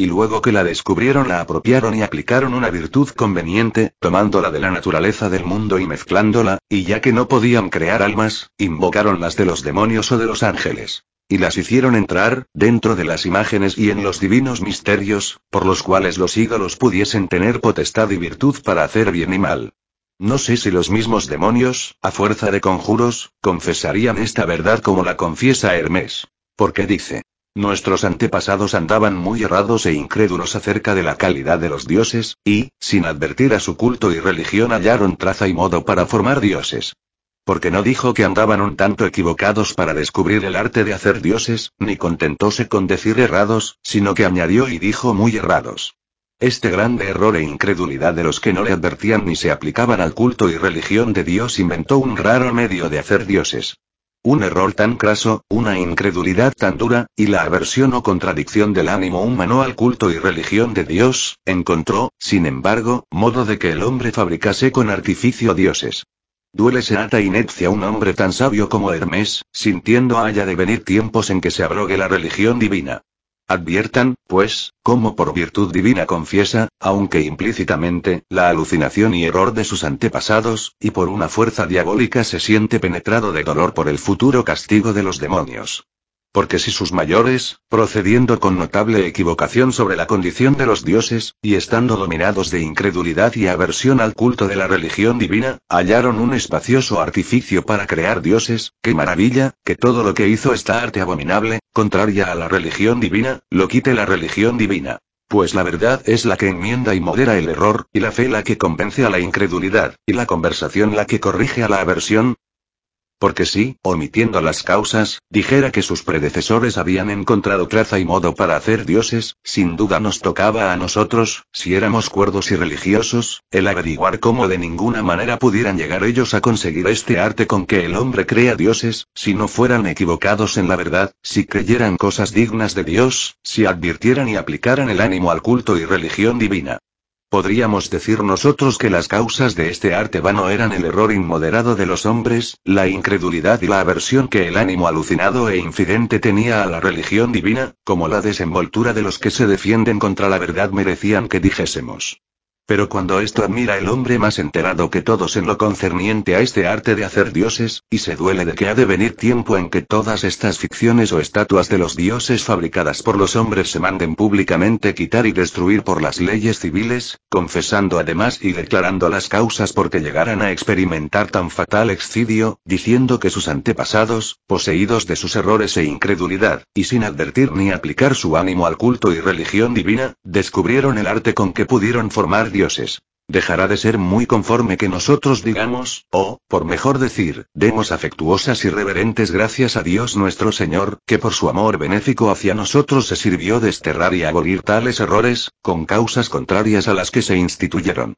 Y luego que la descubrieron la apropiaron y aplicaron una virtud conveniente, tomándola de la naturaleza del mundo y mezclándola, y ya que no podían crear almas, invocaron las de los demonios o de los ángeles. Y las hicieron entrar, dentro de las imágenes y en los divinos misterios, por los cuales los ídolos pudiesen tener potestad y virtud para hacer bien y mal. No sé si los mismos demonios, a fuerza de conjuros, confesarían esta verdad como la confiesa Hermes. Porque dice, Nuestros antepasados andaban muy errados e incrédulos acerca de la calidad de los dioses, y, sin advertir a su culto y religión, hallaron traza y modo para formar dioses. Porque no dijo que andaban un tanto equivocados para descubrir el arte de hacer dioses, ni contentóse con decir errados, sino que añadió y dijo muy errados. Este grande error e incredulidad de los que no le advertían ni se aplicaban al culto y religión de Dios inventó un raro medio de hacer dioses. Un error tan craso, una incredulidad tan dura, y la aversión o contradicción del ánimo humano al culto y religión de Dios, encontró, sin embargo, modo de que el hombre fabricase con artificio dioses. Duele ata inepcia un hombre tan sabio como Hermes, sintiendo haya de venir tiempos en que se abrogue la religión divina. Adviertan, pues, cómo por virtud divina confiesa, aunque implícitamente, la alucinación y error de sus antepasados, y por una fuerza diabólica se siente penetrado de dolor por el futuro castigo de los demonios. Porque si sus mayores, procediendo con notable equivocación sobre la condición de los dioses, y estando dominados de incredulidad y aversión al culto de la religión divina, hallaron un espacioso artificio para crear dioses, qué maravilla, que todo lo que hizo esta arte abominable, contraria a la religión divina, lo quite la religión divina. Pues la verdad es la que enmienda y modera el error, y la fe la que convence a la incredulidad, y la conversación la que corrige a la aversión, porque si, omitiendo las causas, dijera que sus predecesores habían encontrado traza y modo para hacer dioses, sin duda nos tocaba a nosotros, si éramos cuerdos y religiosos, el averiguar cómo de ninguna manera pudieran llegar ellos a conseguir este arte con que el hombre crea dioses, si no fueran equivocados en la verdad, si creyeran cosas dignas de Dios, si advirtieran y aplicaran el ánimo al culto y religión divina. Podríamos decir nosotros que las causas de este arte vano eran el error inmoderado de los hombres, la incredulidad y la aversión que el ánimo alucinado e infidente tenía a la religión divina, como la desenvoltura de los que se defienden contra la verdad merecían que dijésemos. Pero cuando esto admira el hombre más enterado que todos en lo concerniente a este arte de hacer dioses, y se duele de que ha de venir tiempo en que todas estas ficciones o estatuas de los dioses fabricadas por los hombres se manden públicamente quitar y destruir por las leyes civiles, confesando además y declarando las causas por que llegaran a experimentar tan fatal excidio, diciendo que sus antepasados, poseídos de sus errores e incredulidad, y sin advertir ni aplicar su ánimo al culto y religión divina, descubrieron el arte con que pudieron formar dioses. Dejará de ser muy conforme que nosotros digamos, o, por mejor decir, demos afectuosas y reverentes gracias a Dios nuestro Señor, que por su amor benéfico hacia nosotros se sirvió desterrar y abolir tales errores, con causas contrarias a las que se instituyeron.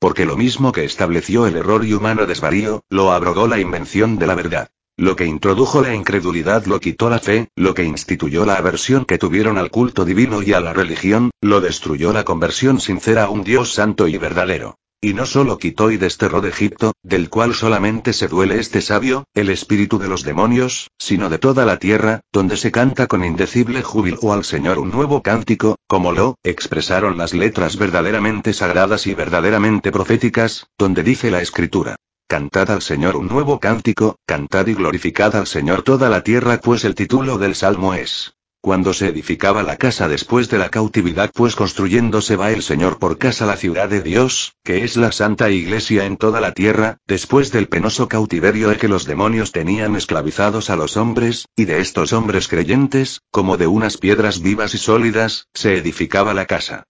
Porque lo mismo que estableció el error y humano desvarío, lo abrogó la invención de la verdad. Lo que introdujo la incredulidad lo quitó la fe, lo que instituyó la aversión que tuvieron al culto divino y a la religión, lo destruyó la conversión sincera a un Dios santo y verdadero. Y no solo quitó y desterró de Egipto, del cual solamente se duele este sabio, el espíritu de los demonios, sino de toda la tierra, donde se canta con indecible júbilo al Señor un nuevo cántico, como lo expresaron las letras verdaderamente sagradas y verdaderamente proféticas, donde dice la Escritura. Cantad al Señor un nuevo cántico, cantad y glorificad al Señor toda la tierra, pues el título del salmo es. Cuando se edificaba la casa después de la cautividad, pues construyéndose va el Señor por casa la ciudad de Dios, que es la santa iglesia en toda la tierra, después del penoso cautiverio de que los demonios tenían esclavizados a los hombres, y de estos hombres creyentes, como de unas piedras vivas y sólidas, se edificaba la casa.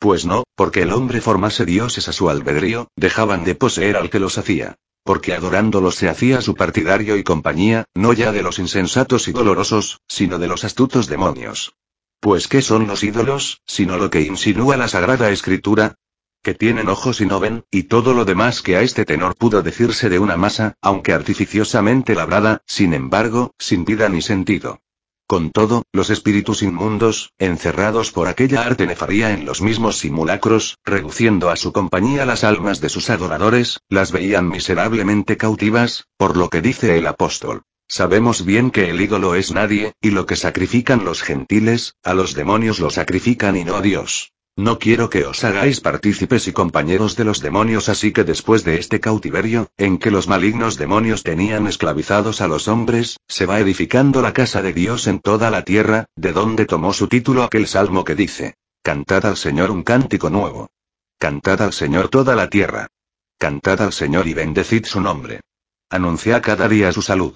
Pues no, porque el hombre formase dioses a su albedrío, dejaban de poseer al que los hacía. Porque adorándolos se hacía su partidario y compañía, no ya de los insensatos y dolorosos, sino de los astutos demonios. Pues ¿qué son los ídolos, sino lo que insinúa la Sagrada Escritura? Que tienen ojos y no ven, y todo lo demás que a este tenor pudo decirse de una masa, aunque artificiosamente labrada, sin embargo, sin vida ni sentido. Con todo, los espíritus inmundos, encerrados por aquella arte nefaría en los mismos simulacros, reduciendo a su compañía las almas de sus adoradores, las veían miserablemente cautivas, por lo que dice el apóstol. Sabemos bien que el ídolo es nadie, y lo que sacrifican los gentiles, a los demonios lo sacrifican y no a Dios. No quiero que os hagáis partícipes y compañeros de los demonios, así que después de este cautiverio, en que los malignos demonios tenían esclavizados a los hombres, se va edificando la casa de Dios en toda la tierra, de donde tomó su título aquel salmo que dice, Cantad al Señor un cántico nuevo. Cantad al Señor toda la tierra. Cantad al Señor y bendecid su nombre. Anunciad cada día su salud.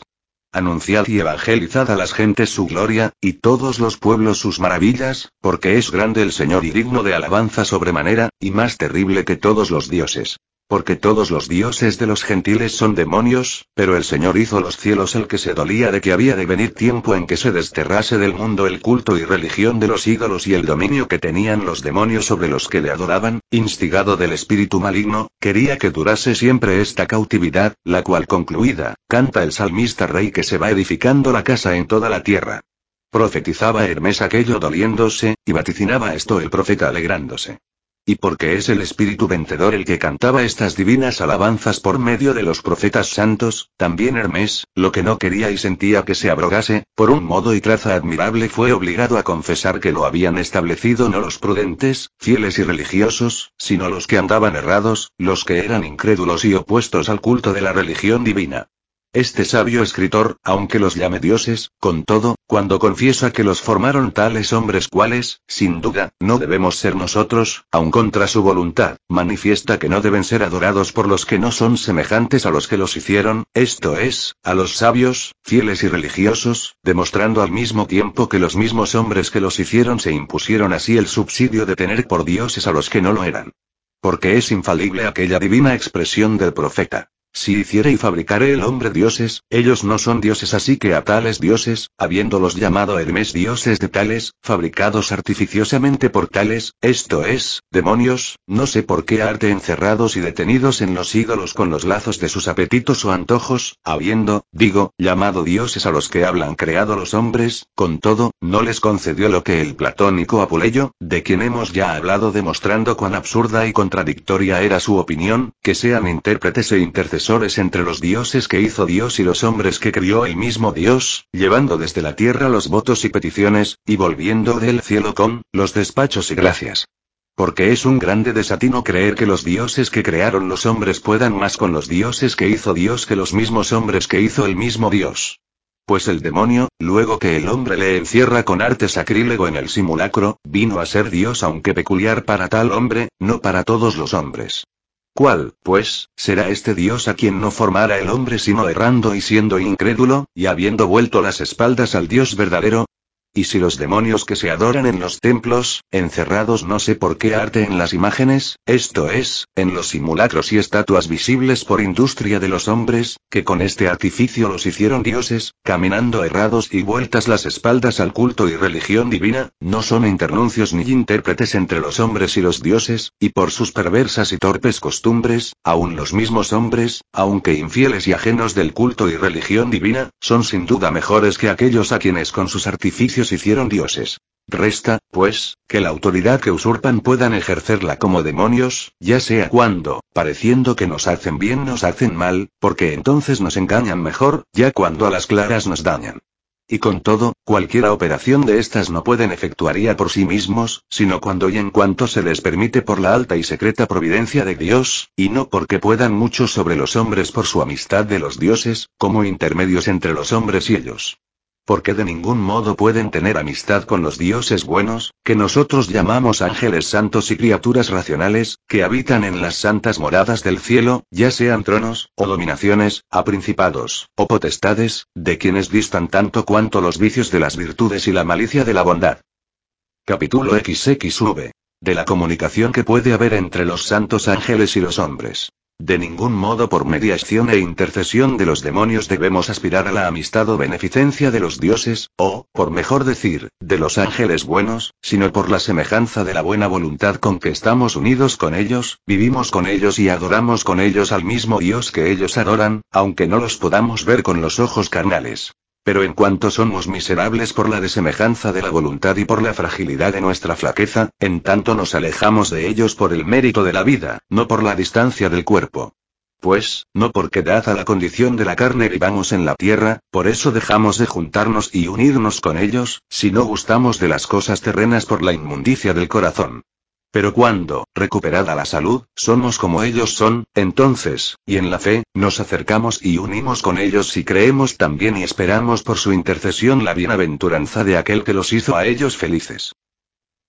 Anunciad y evangelizad a las gentes su gloria, y todos los pueblos sus maravillas, porque es grande el Señor y digno de alabanza sobremanera, y más terrible que todos los dioses. Porque todos los dioses de los gentiles son demonios, pero el Señor hizo los cielos el que se dolía de que había de venir tiempo en que se desterrase del mundo el culto y religión de los ídolos y el dominio que tenían los demonios sobre los que le adoraban, instigado del espíritu maligno, quería que durase siempre esta cautividad, la cual concluida, canta el salmista rey que se va edificando la casa en toda la tierra. Profetizaba Hermes aquello doliéndose, y vaticinaba esto el profeta alegrándose. Y porque es el espíritu vencedor el que cantaba estas divinas alabanzas por medio de los profetas santos, también Hermes, lo que no quería y sentía que se abrogase, por un modo y traza admirable fue obligado a confesar que lo habían establecido no los prudentes, fieles y religiosos, sino los que andaban errados, los que eran incrédulos y opuestos al culto de la religión divina. Este sabio escritor, aunque los llame dioses, con todo, cuando confiesa que los formaron tales hombres cuales, sin duda, no debemos ser nosotros, aun contra su voluntad, manifiesta que no deben ser adorados por los que no son semejantes a los que los hicieron, esto es, a los sabios, fieles y religiosos, demostrando al mismo tiempo que los mismos hombres que los hicieron se impusieron así el subsidio de tener por dioses a los que no lo eran. Porque es infalible aquella divina expresión del profeta. Si hiciere y fabricare el hombre dioses, ellos no son dioses así que a tales dioses, habiéndolos llamado Hermes dioses de tales, fabricados artificiosamente por tales, esto es, demonios, no sé por qué arte encerrados y detenidos en los ídolos con los lazos de sus apetitos o antojos, habiendo, digo, llamado dioses a los que hablan creado los hombres, con todo, no les concedió lo que el platónico Apuleyo, de quien hemos ya hablado demostrando cuán absurda y contradictoria era su opinión, que sean intérpretes e intercesores entre los dioses que hizo Dios y los hombres que crió el mismo Dios, llevando desde la tierra los votos y peticiones, y volviendo del cielo con, los despachos y gracias. Porque es un grande desatino creer que los dioses que crearon los hombres puedan más con los dioses que hizo Dios que los mismos hombres que hizo el mismo Dios. Pues el demonio, luego que el hombre le encierra con arte sacrílego en el simulacro, vino a ser Dios aunque peculiar para tal hombre, no para todos los hombres. ¿Cuál, pues, será este Dios a quien no formara el hombre sino errando y siendo incrédulo, y habiendo vuelto las espaldas al Dios verdadero? Y si los demonios que se adoran en los templos, encerrados no sé por qué arte en las imágenes, esto es, en los simulacros y estatuas visibles por industria de los hombres, que con este artificio los hicieron dioses, caminando errados y vueltas las espaldas al culto y religión divina, no son internuncios ni intérpretes entre los hombres y los dioses, y por sus perversas y torpes costumbres, aun los mismos hombres, aunque infieles y ajenos del culto y religión divina, son sin duda mejores que aquellos a quienes con sus artificios hicieron dioses. Resta, pues, que la autoridad que usurpan puedan ejercerla como demonios, ya sea cuando, pareciendo que nos hacen bien nos hacen mal, porque entonces nos engañan mejor, ya cuando a las claras nos dañan. Y con todo, cualquiera operación de estas no pueden efectuaría por sí mismos, sino cuando y en cuanto se les permite por la alta y secreta providencia de Dios, y no porque puedan mucho sobre los hombres por su amistad de los dioses, como intermedios entre los hombres y ellos porque de ningún modo pueden tener amistad con los dioses buenos, que nosotros llamamos ángeles santos y criaturas racionales, que habitan en las santas moradas del cielo, ya sean tronos, o dominaciones, a principados, o potestades, de quienes distan tanto cuanto los vicios de las virtudes y la malicia de la bondad. Capítulo XXV. De la comunicación que puede haber entre los santos ángeles y los hombres. De ningún modo por mediación e intercesión de los demonios debemos aspirar a la amistad o beneficencia de los dioses, o, por mejor decir, de los ángeles buenos, sino por la semejanza de la buena voluntad con que estamos unidos con ellos, vivimos con ellos y adoramos con ellos al mismo Dios que ellos adoran, aunque no los podamos ver con los ojos carnales. Pero en cuanto somos miserables por la desemejanza de la voluntad y por la fragilidad de nuestra flaqueza, en tanto nos alejamos de ellos por el mérito de la vida, no por la distancia del cuerpo. Pues, no porque dada la condición de la carne vivamos en la tierra, por eso dejamos de juntarnos y unirnos con ellos, si no gustamos de las cosas terrenas por la inmundicia del corazón. Pero cuando, recuperada la salud, somos como ellos son, entonces, y en la fe, nos acercamos y unimos con ellos y creemos también y esperamos por su intercesión la bienaventuranza de aquel que los hizo a ellos felices.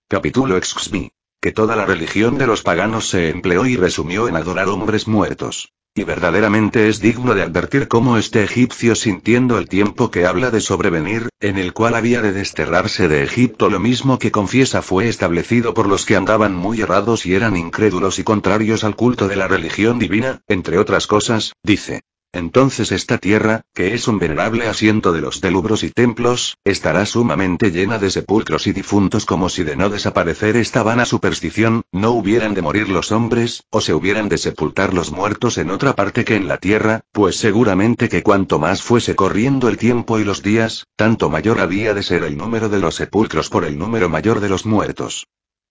Capítulo XXV. Que toda la religión de los paganos se empleó y resumió en adorar hombres muertos. Y verdaderamente es digno de advertir cómo este egipcio sintiendo el tiempo que habla de sobrevenir, en el cual había de desterrarse de Egipto lo mismo que confiesa fue establecido por los que andaban muy errados y eran incrédulos y contrarios al culto de la religión divina, entre otras cosas, dice. Entonces esta tierra, que es un venerable asiento de los telubros y templos, estará sumamente llena de sepulcros y difuntos como si de no desaparecer esta vana superstición, no hubieran de morir los hombres, o se hubieran de sepultar los muertos en otra parte que en la tierra, pues seguramente que cuanto más fuese corriendo el tiempo y los días, tanto mayor había de ser el número de los sepulcros por el número mayor de los muertos.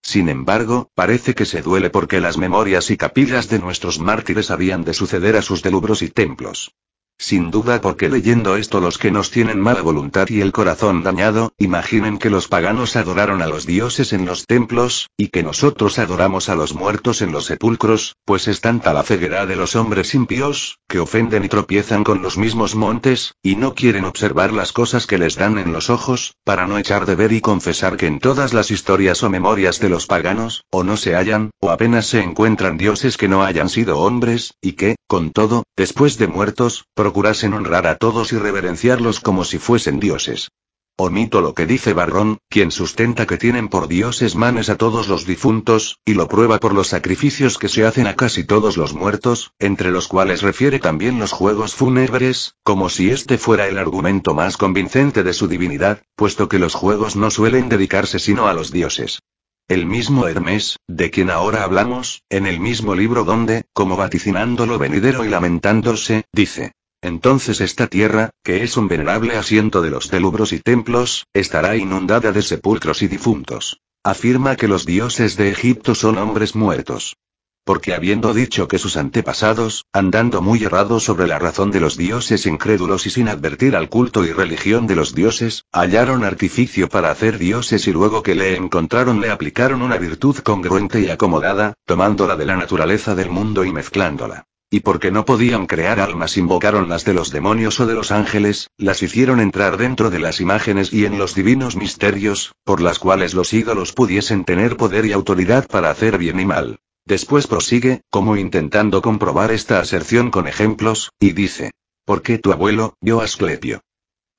Sin embargo, parece que se duele porque las memorias y capillas de nuestros mártires habían de suceder a sus delubros y templos. Sin duda porque leyendo esto los que nos tienen mala voluntad y el corazón dañado, imaginen que los paganos adoraron a los dioses en los templos, y que nosotros adoramos a los muertos en los sepulcros, pues es tanta la ceguera de los hombres impíos, que ofenden y tropiezan con los mismos montes, y no quieren observar las cosas que les dan en los ojos, para no echar de ver y confesar que en todas las historias o memorias de los paganos, o no se hallan, o apenas se encuentran dioses que no hayan sido hombres, y que, con todo, después de muertos, procurasen honrar a todos y reverenciarlos como si fuesen dioses. Omito lo que dice Barrón, quien sustenta que tienen por dioses manes a todos los difuntos, y lo prueba por los sacrificios que se hacen a casi todos los muertos, entre los cuales refiere también los juegos fúnebres, como si este fuera el argumento más convincente de su divinidad, puesto que los juegos no suelen dedicarse sino a los dioses. El mismo Hermes, de quien ahora hablamos, en el mismo libro donde, como vaticinando lo venidero y lamentándose, dice, entonces esta tierra, que es un venerable asiento de los telubros y templos, estará inundada de sepulcros y difuntos. Afirma que los dioses de Egipto son hombres muertos. Porque habiendo dicho que sus antepasados, andando muy errados sobre la razón de los dioses incrédulos y sin advertir al culto y religión de los dioses, hallaron artificio para hacer dioses y luego que le encontraron le aplicaron una virtud congruente y acomodada, tomándola de la naturaleza del mundo y mezclándola. Y porque no podían crear almas invocaron las de los demonios o de los ángeles, las hicieron entrar dentro de las imágenes y en los divinos misterios, por las cuales los ídolos pudiesen tener poder y autoridad para hacer bien y mal. Después prosigue, como intentando comprobar esta aserción con ejemplos, y dice, ¿por qué tu abuelo, yo Asclepio?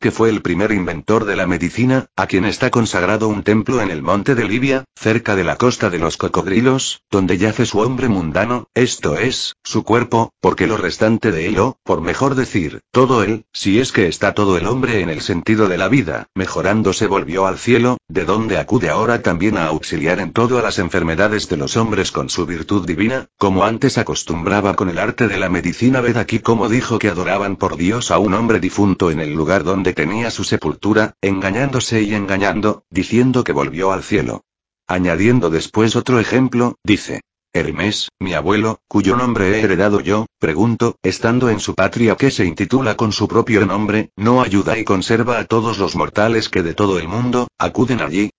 Que fue el primer inventor de la medicina, a quien está consagrado un templo en el monte de Libia, cerca de la costa de los cocodrilos, donde yace su hombre mundano, esto es, su cuerpo, porque lo restante de ello, por mejor decir, todo él, si es que está todo el hombre en el sentido de la vida, mejorándose volvió al cielo, de donde acude ahora también a auxiliar en todo a las enfermedades de los hombres con su virtud divina, como antes acostumbraba con el arte de la medicina. Ved aquí como dijo que adoraban por Dios a un hombre difunto en el lugar donde tenía su sepultura, engañándose y engañando, diciendo que volvió al cielo. Añadiendo después otro ejemplo, dice. Hermes, mi abuelo, cuyo nombre he heredado yo, pregunto, estando en su patria que se intitula con su propio nombre, ¿no ayuda y conserva a todos los mortales que de todo el mundo, acuden allí?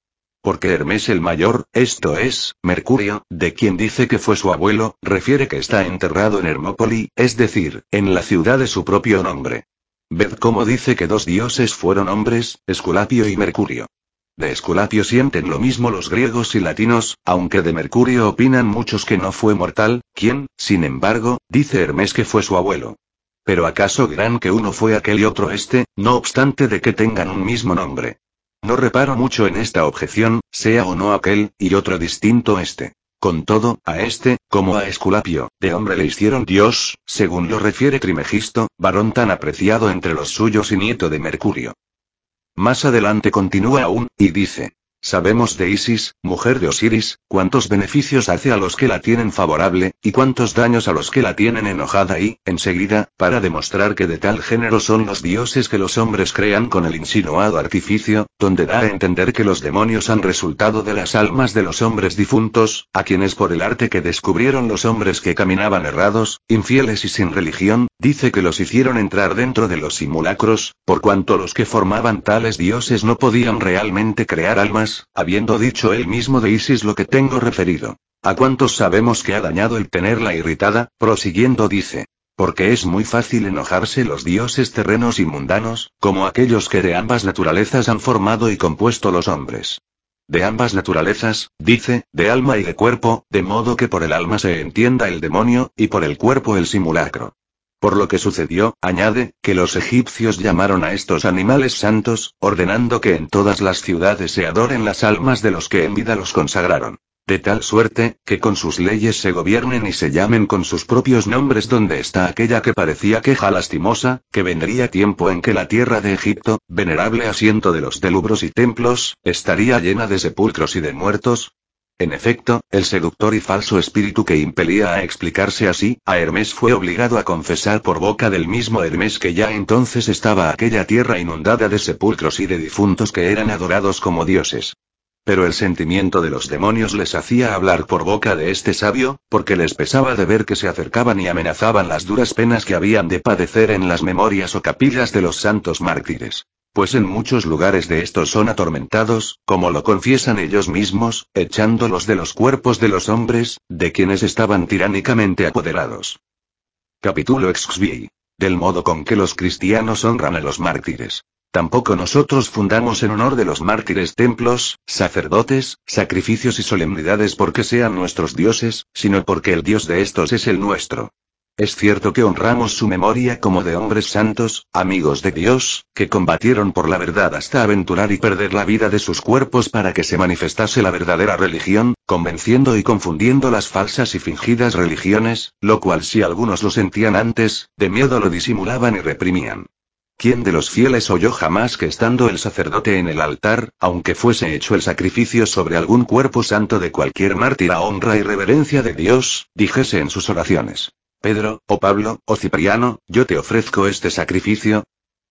Porque Hermes el mayor, esto es, Mercurio, de quien dice que fue su abuelo, refiere que está enterrado en Hermópoli, es decir, en la ciudad de su propio nombre. Ved cómo dice que dos dioses fueron hombres, Esculapio y Mercurio. De Esculapio sienten lo mismo los griegos y latinos, aunque de Mercurio opinan muchos que no fue mortal, quien, sin embargo, dice Hermes que fue su abuelo. Pero acaso gran que uno fue aquel y otro este, no obstante de que tengan un mismo nombre. No reparo mucho en esta objeción, sea o no aquel, y otro distinto este. Con todo, a este, como a Esculapio, de hombre le hicieron Dios, según lo refiere Trimegisto, varón tan apreciado entre los suyos y nieto de Mercurio. Más adelante continúa aún, y dice, Sabemos de Isis, mujer de Osiris, cuántos beneficios hace a los que la tienen favorable, y cuántos daños a los que la tienen enojada y, enseguida, para demostrar que de tal género son los dioses que los hombres crean con el insinuado artificio, donde da a entender que los demonios han resultado de las almas de los hombres difuntos, a quienes por el arte que descubrieron los hombres que caminaban errados, infieles y sin religión, dice que los hicieron entrar dentro de los simulacros, por cuanto los que formaban tales dioses no podían realmente crear almas, habiendo dicho él mismo de Isis lo que tengo referido. ¿A cuántos sabemos que ha dañado el tenerla irritada? Prosiguiendo dice. Porque es muy fácil enojarse los dioses terrenos y mundanos, como aquellos que de ambas naturalezas han formado y compuesto los hombres. De ambas naturalezas, dice, de alma y de cuerpo, de modo que por el alma se entienda el demonio, y por el cuerpo el simulacro. Por lo que sucedió, añade, que los egipcios llamaron a estos animales santos, ordenando que en todas las ciudades se adoren las almas de los que en vida los consagraron. De tal suerte, que con sus leyes se gobiernen y se llamen con sus propios nombres donde está aquella que parecía queja lastimosa, que vendría tiempo en que la tierra de Egipto, venerable asiento de los telubros y templos, estaría llena de sepulcros y de muertos, en efecto, el seductor y falso espíritu que impelía a explicarse así, a Hermes fue obligado a confesar por boca del mismo Hermes que ya entonces estaba aquella tierra inundada de sepulcros y de difuntos que eran adorados como dioses. Pero el sentimiento de los demonios les hacía hablar por boca de este sabio, porque les pesaba de ver que se acercaban y amenazaban las duras penas que habían de padecer en las memorias o capillas de los santos mártires pues en muchos lugares de estos son atormentados, como lo confiesan ellos mismos, echándolos de los cuerpos de los hombres, de quienes estaban tiránicamente apoderados. Capítulo XV. Del modo con que los cristianos honran a los mártires. Tampoco nosotros fundamos en honor de los mártires templos, sacerdotes, sacrificios y solemnidades porque sean nuestros dioses, sino porque el Dios de estos es el nuestro. Es cierto que honramos su memoria como de hombres santos, amigos de Dios, que combatieron por la verdad hasta aventurar y perder la vida de sus cuerpos para que se manifestase la verdadera religión, convenciendo y confundiendo las falsas y fingidas religiones, lo cual si algunos lo sentían antes, de miedo lo disimulaban y reprimían. ¿Quién de los fieles oyó jamás que estando el sacerdote en el altar, aunque fuese hecho el sacrificio sobre algún cuerpo santo de cualquier mártir a honra y reverencia de Dios, dijese en sus oraciones? Pedro, o Pablo, o Cipriano, yo te ofrezco este sacrificio,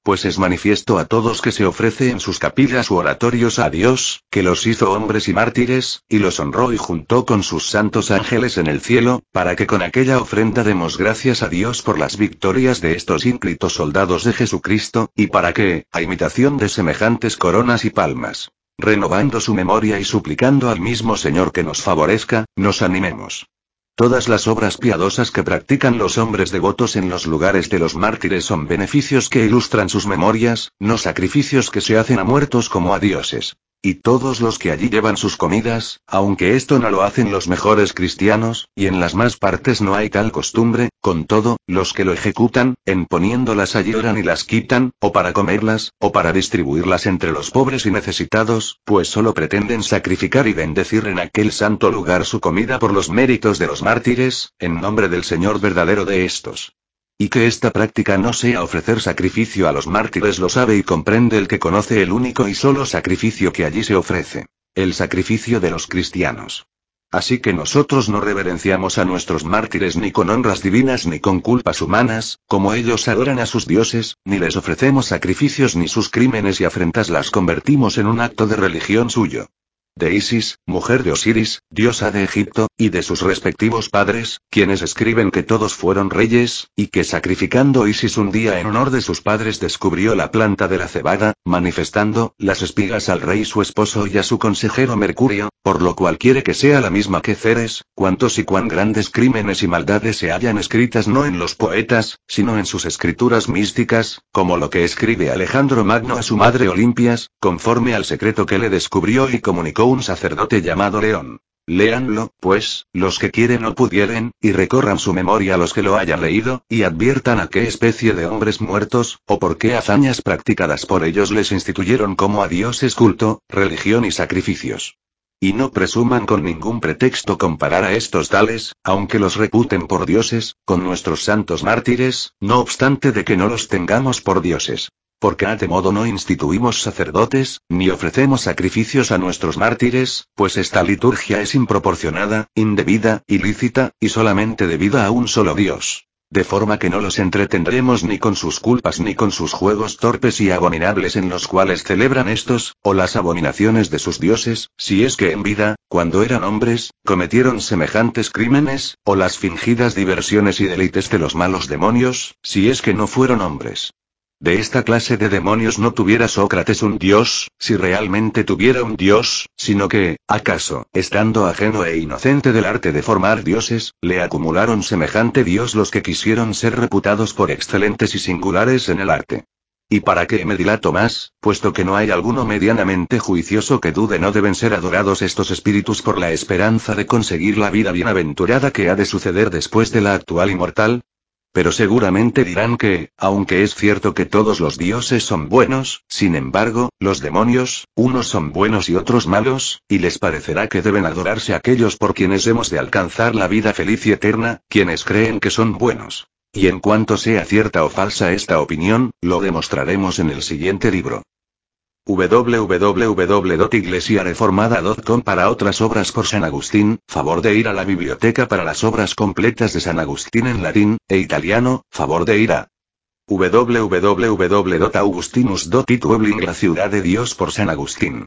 pues es manifiesto a todos que se ofrece en sus capillas u oratorios a Dios, que los hizo hombres y mártires, y los honró y juntó con sus santos ángeles en el cielo, para que con aquella ofrenda demos gracias a Dios por las victorias de estos ínclitos soldados de Jesucristo, y para que, a imitación de semejantes coronas y palmas, renovando su memoria y suplicando al mismo Señor que nos favorezca, nos animemos. Todas las obras piadosas que practican los hombres devotos en los lugares de los mártires son beneficios que ilustran sus memorias, no sacrificios que se hacen a muertos como a dioses. Y todos los que allí llevan sus comidas, aunque esto no lo hacen los mejores cristianos, y en las más partes no hay tal costumbre, con todo, los que lo ejecutan, en poniéndolas allí oran y las quitan, o para comerlas, o para distribuirlas entre los pobres y necesitados, pues solo pretenden sacrificar y bendecir en aquel santo lugar su comida por los méritos de los mártires, en nombre del Señor verdadero de estos. Y que esta práctica no sea ofrecer sacrificio a los mártires lo sabe y comprende el que conoce el único y solo sacrificio que allí se ofrece. El sacrificio de los cristianos. Así que nosotros no reverenciamos a nuestros mártires ni con honras divinas ni con culpas humanas, como ellos adoran a sus dioses, ni les ofrecemos sacrificios ni sus crímenes y afrentas las convertimos en un acto de religión suyo de Isis, mujer de Osiris, diosa de Egipto, y de sus respectivos padres, quienes escriben que todos fueron reyes, y que sacrificando Isis un día en honor de sus padres descubrió la planta de la cebada, manifestando las espigas al rey su esposo y a su consejero Mercurio, por lo cual quiere que sea la misma que Ceres, cuantos y cuán grandes crímenes y maldades se hallan escritas no en los poetas, sino en sus escrituras místicas, como lo que escribe Alejandro Magno a su madre Olimpias, conforme al secreto que le descubrió y comunicó un sacerdote llamado León. Léanlo, pues, los que quieren o pudieren, y recorran su memoria los que lo hayan leído, y adviertan a qué especie de hombres muertos, o por qué hazañas practicadas por ellos les instituyeron como a dioses culto, religión y sacrificios. Y no presuman con ningún pretexto comparar a estos tales, aunque los reputen por dioses, con nuestros santos mártires, no obstante de que no los tengamos por dioses. Porque a de modo no instituimos sacerdotes, ni ofrecemos sacrificios a nuestros mártires, pues esta liturgia es improporcionada, indebida, ilícita, y solamente debida a un solo Dios. De forma que no los entretendremos ni con sus culpas ni con sus juegos torpes y abominables en los cuales celebran estos, o las abominaciones de sus dioses, si es que en vida, cuando eran hombres, cometieron semejantes crímenes, o las fingidas diversiones y deleites de los malos demonios, si es que no fueron hombres. De esta clase de demonios no tuviera Sócrates un dios, si realmente tuviera un dios, sino que, acaso, estando ajeno e inocente del arte de formar dioses, le acumularon semejante dios los que quisieron ser reputados por excelentes y singulares en el arte. Y para que me dilato más, puesto que no hay alguno medianamente juicioso que dude no deben ser adorados estos espíritus por la esperanza de conseguir la vida bienaventurada que ha de suceder después de la actual inmortal, pero seguramente dirán que, aunque es cierto que todos los dioses son buenos, sin embargo, los demonios, unos son buenos y otros malos, y les parecerá que deben adorarse aquellos por quienes hemos de alcanzar la vida feliz y eterna, quienes creen que son buenos. Y en cuanto sea cierta o falsa esta opinión, lo demostraremos en el siguiente libro www.iglesiareformada.com para otras obras por San Agustín, favor de ir a la biblioteca para las obras completas de San Agustín en latín e italiano, favor de ir a www.augustinus.it La ciudad de Dios por San Agustín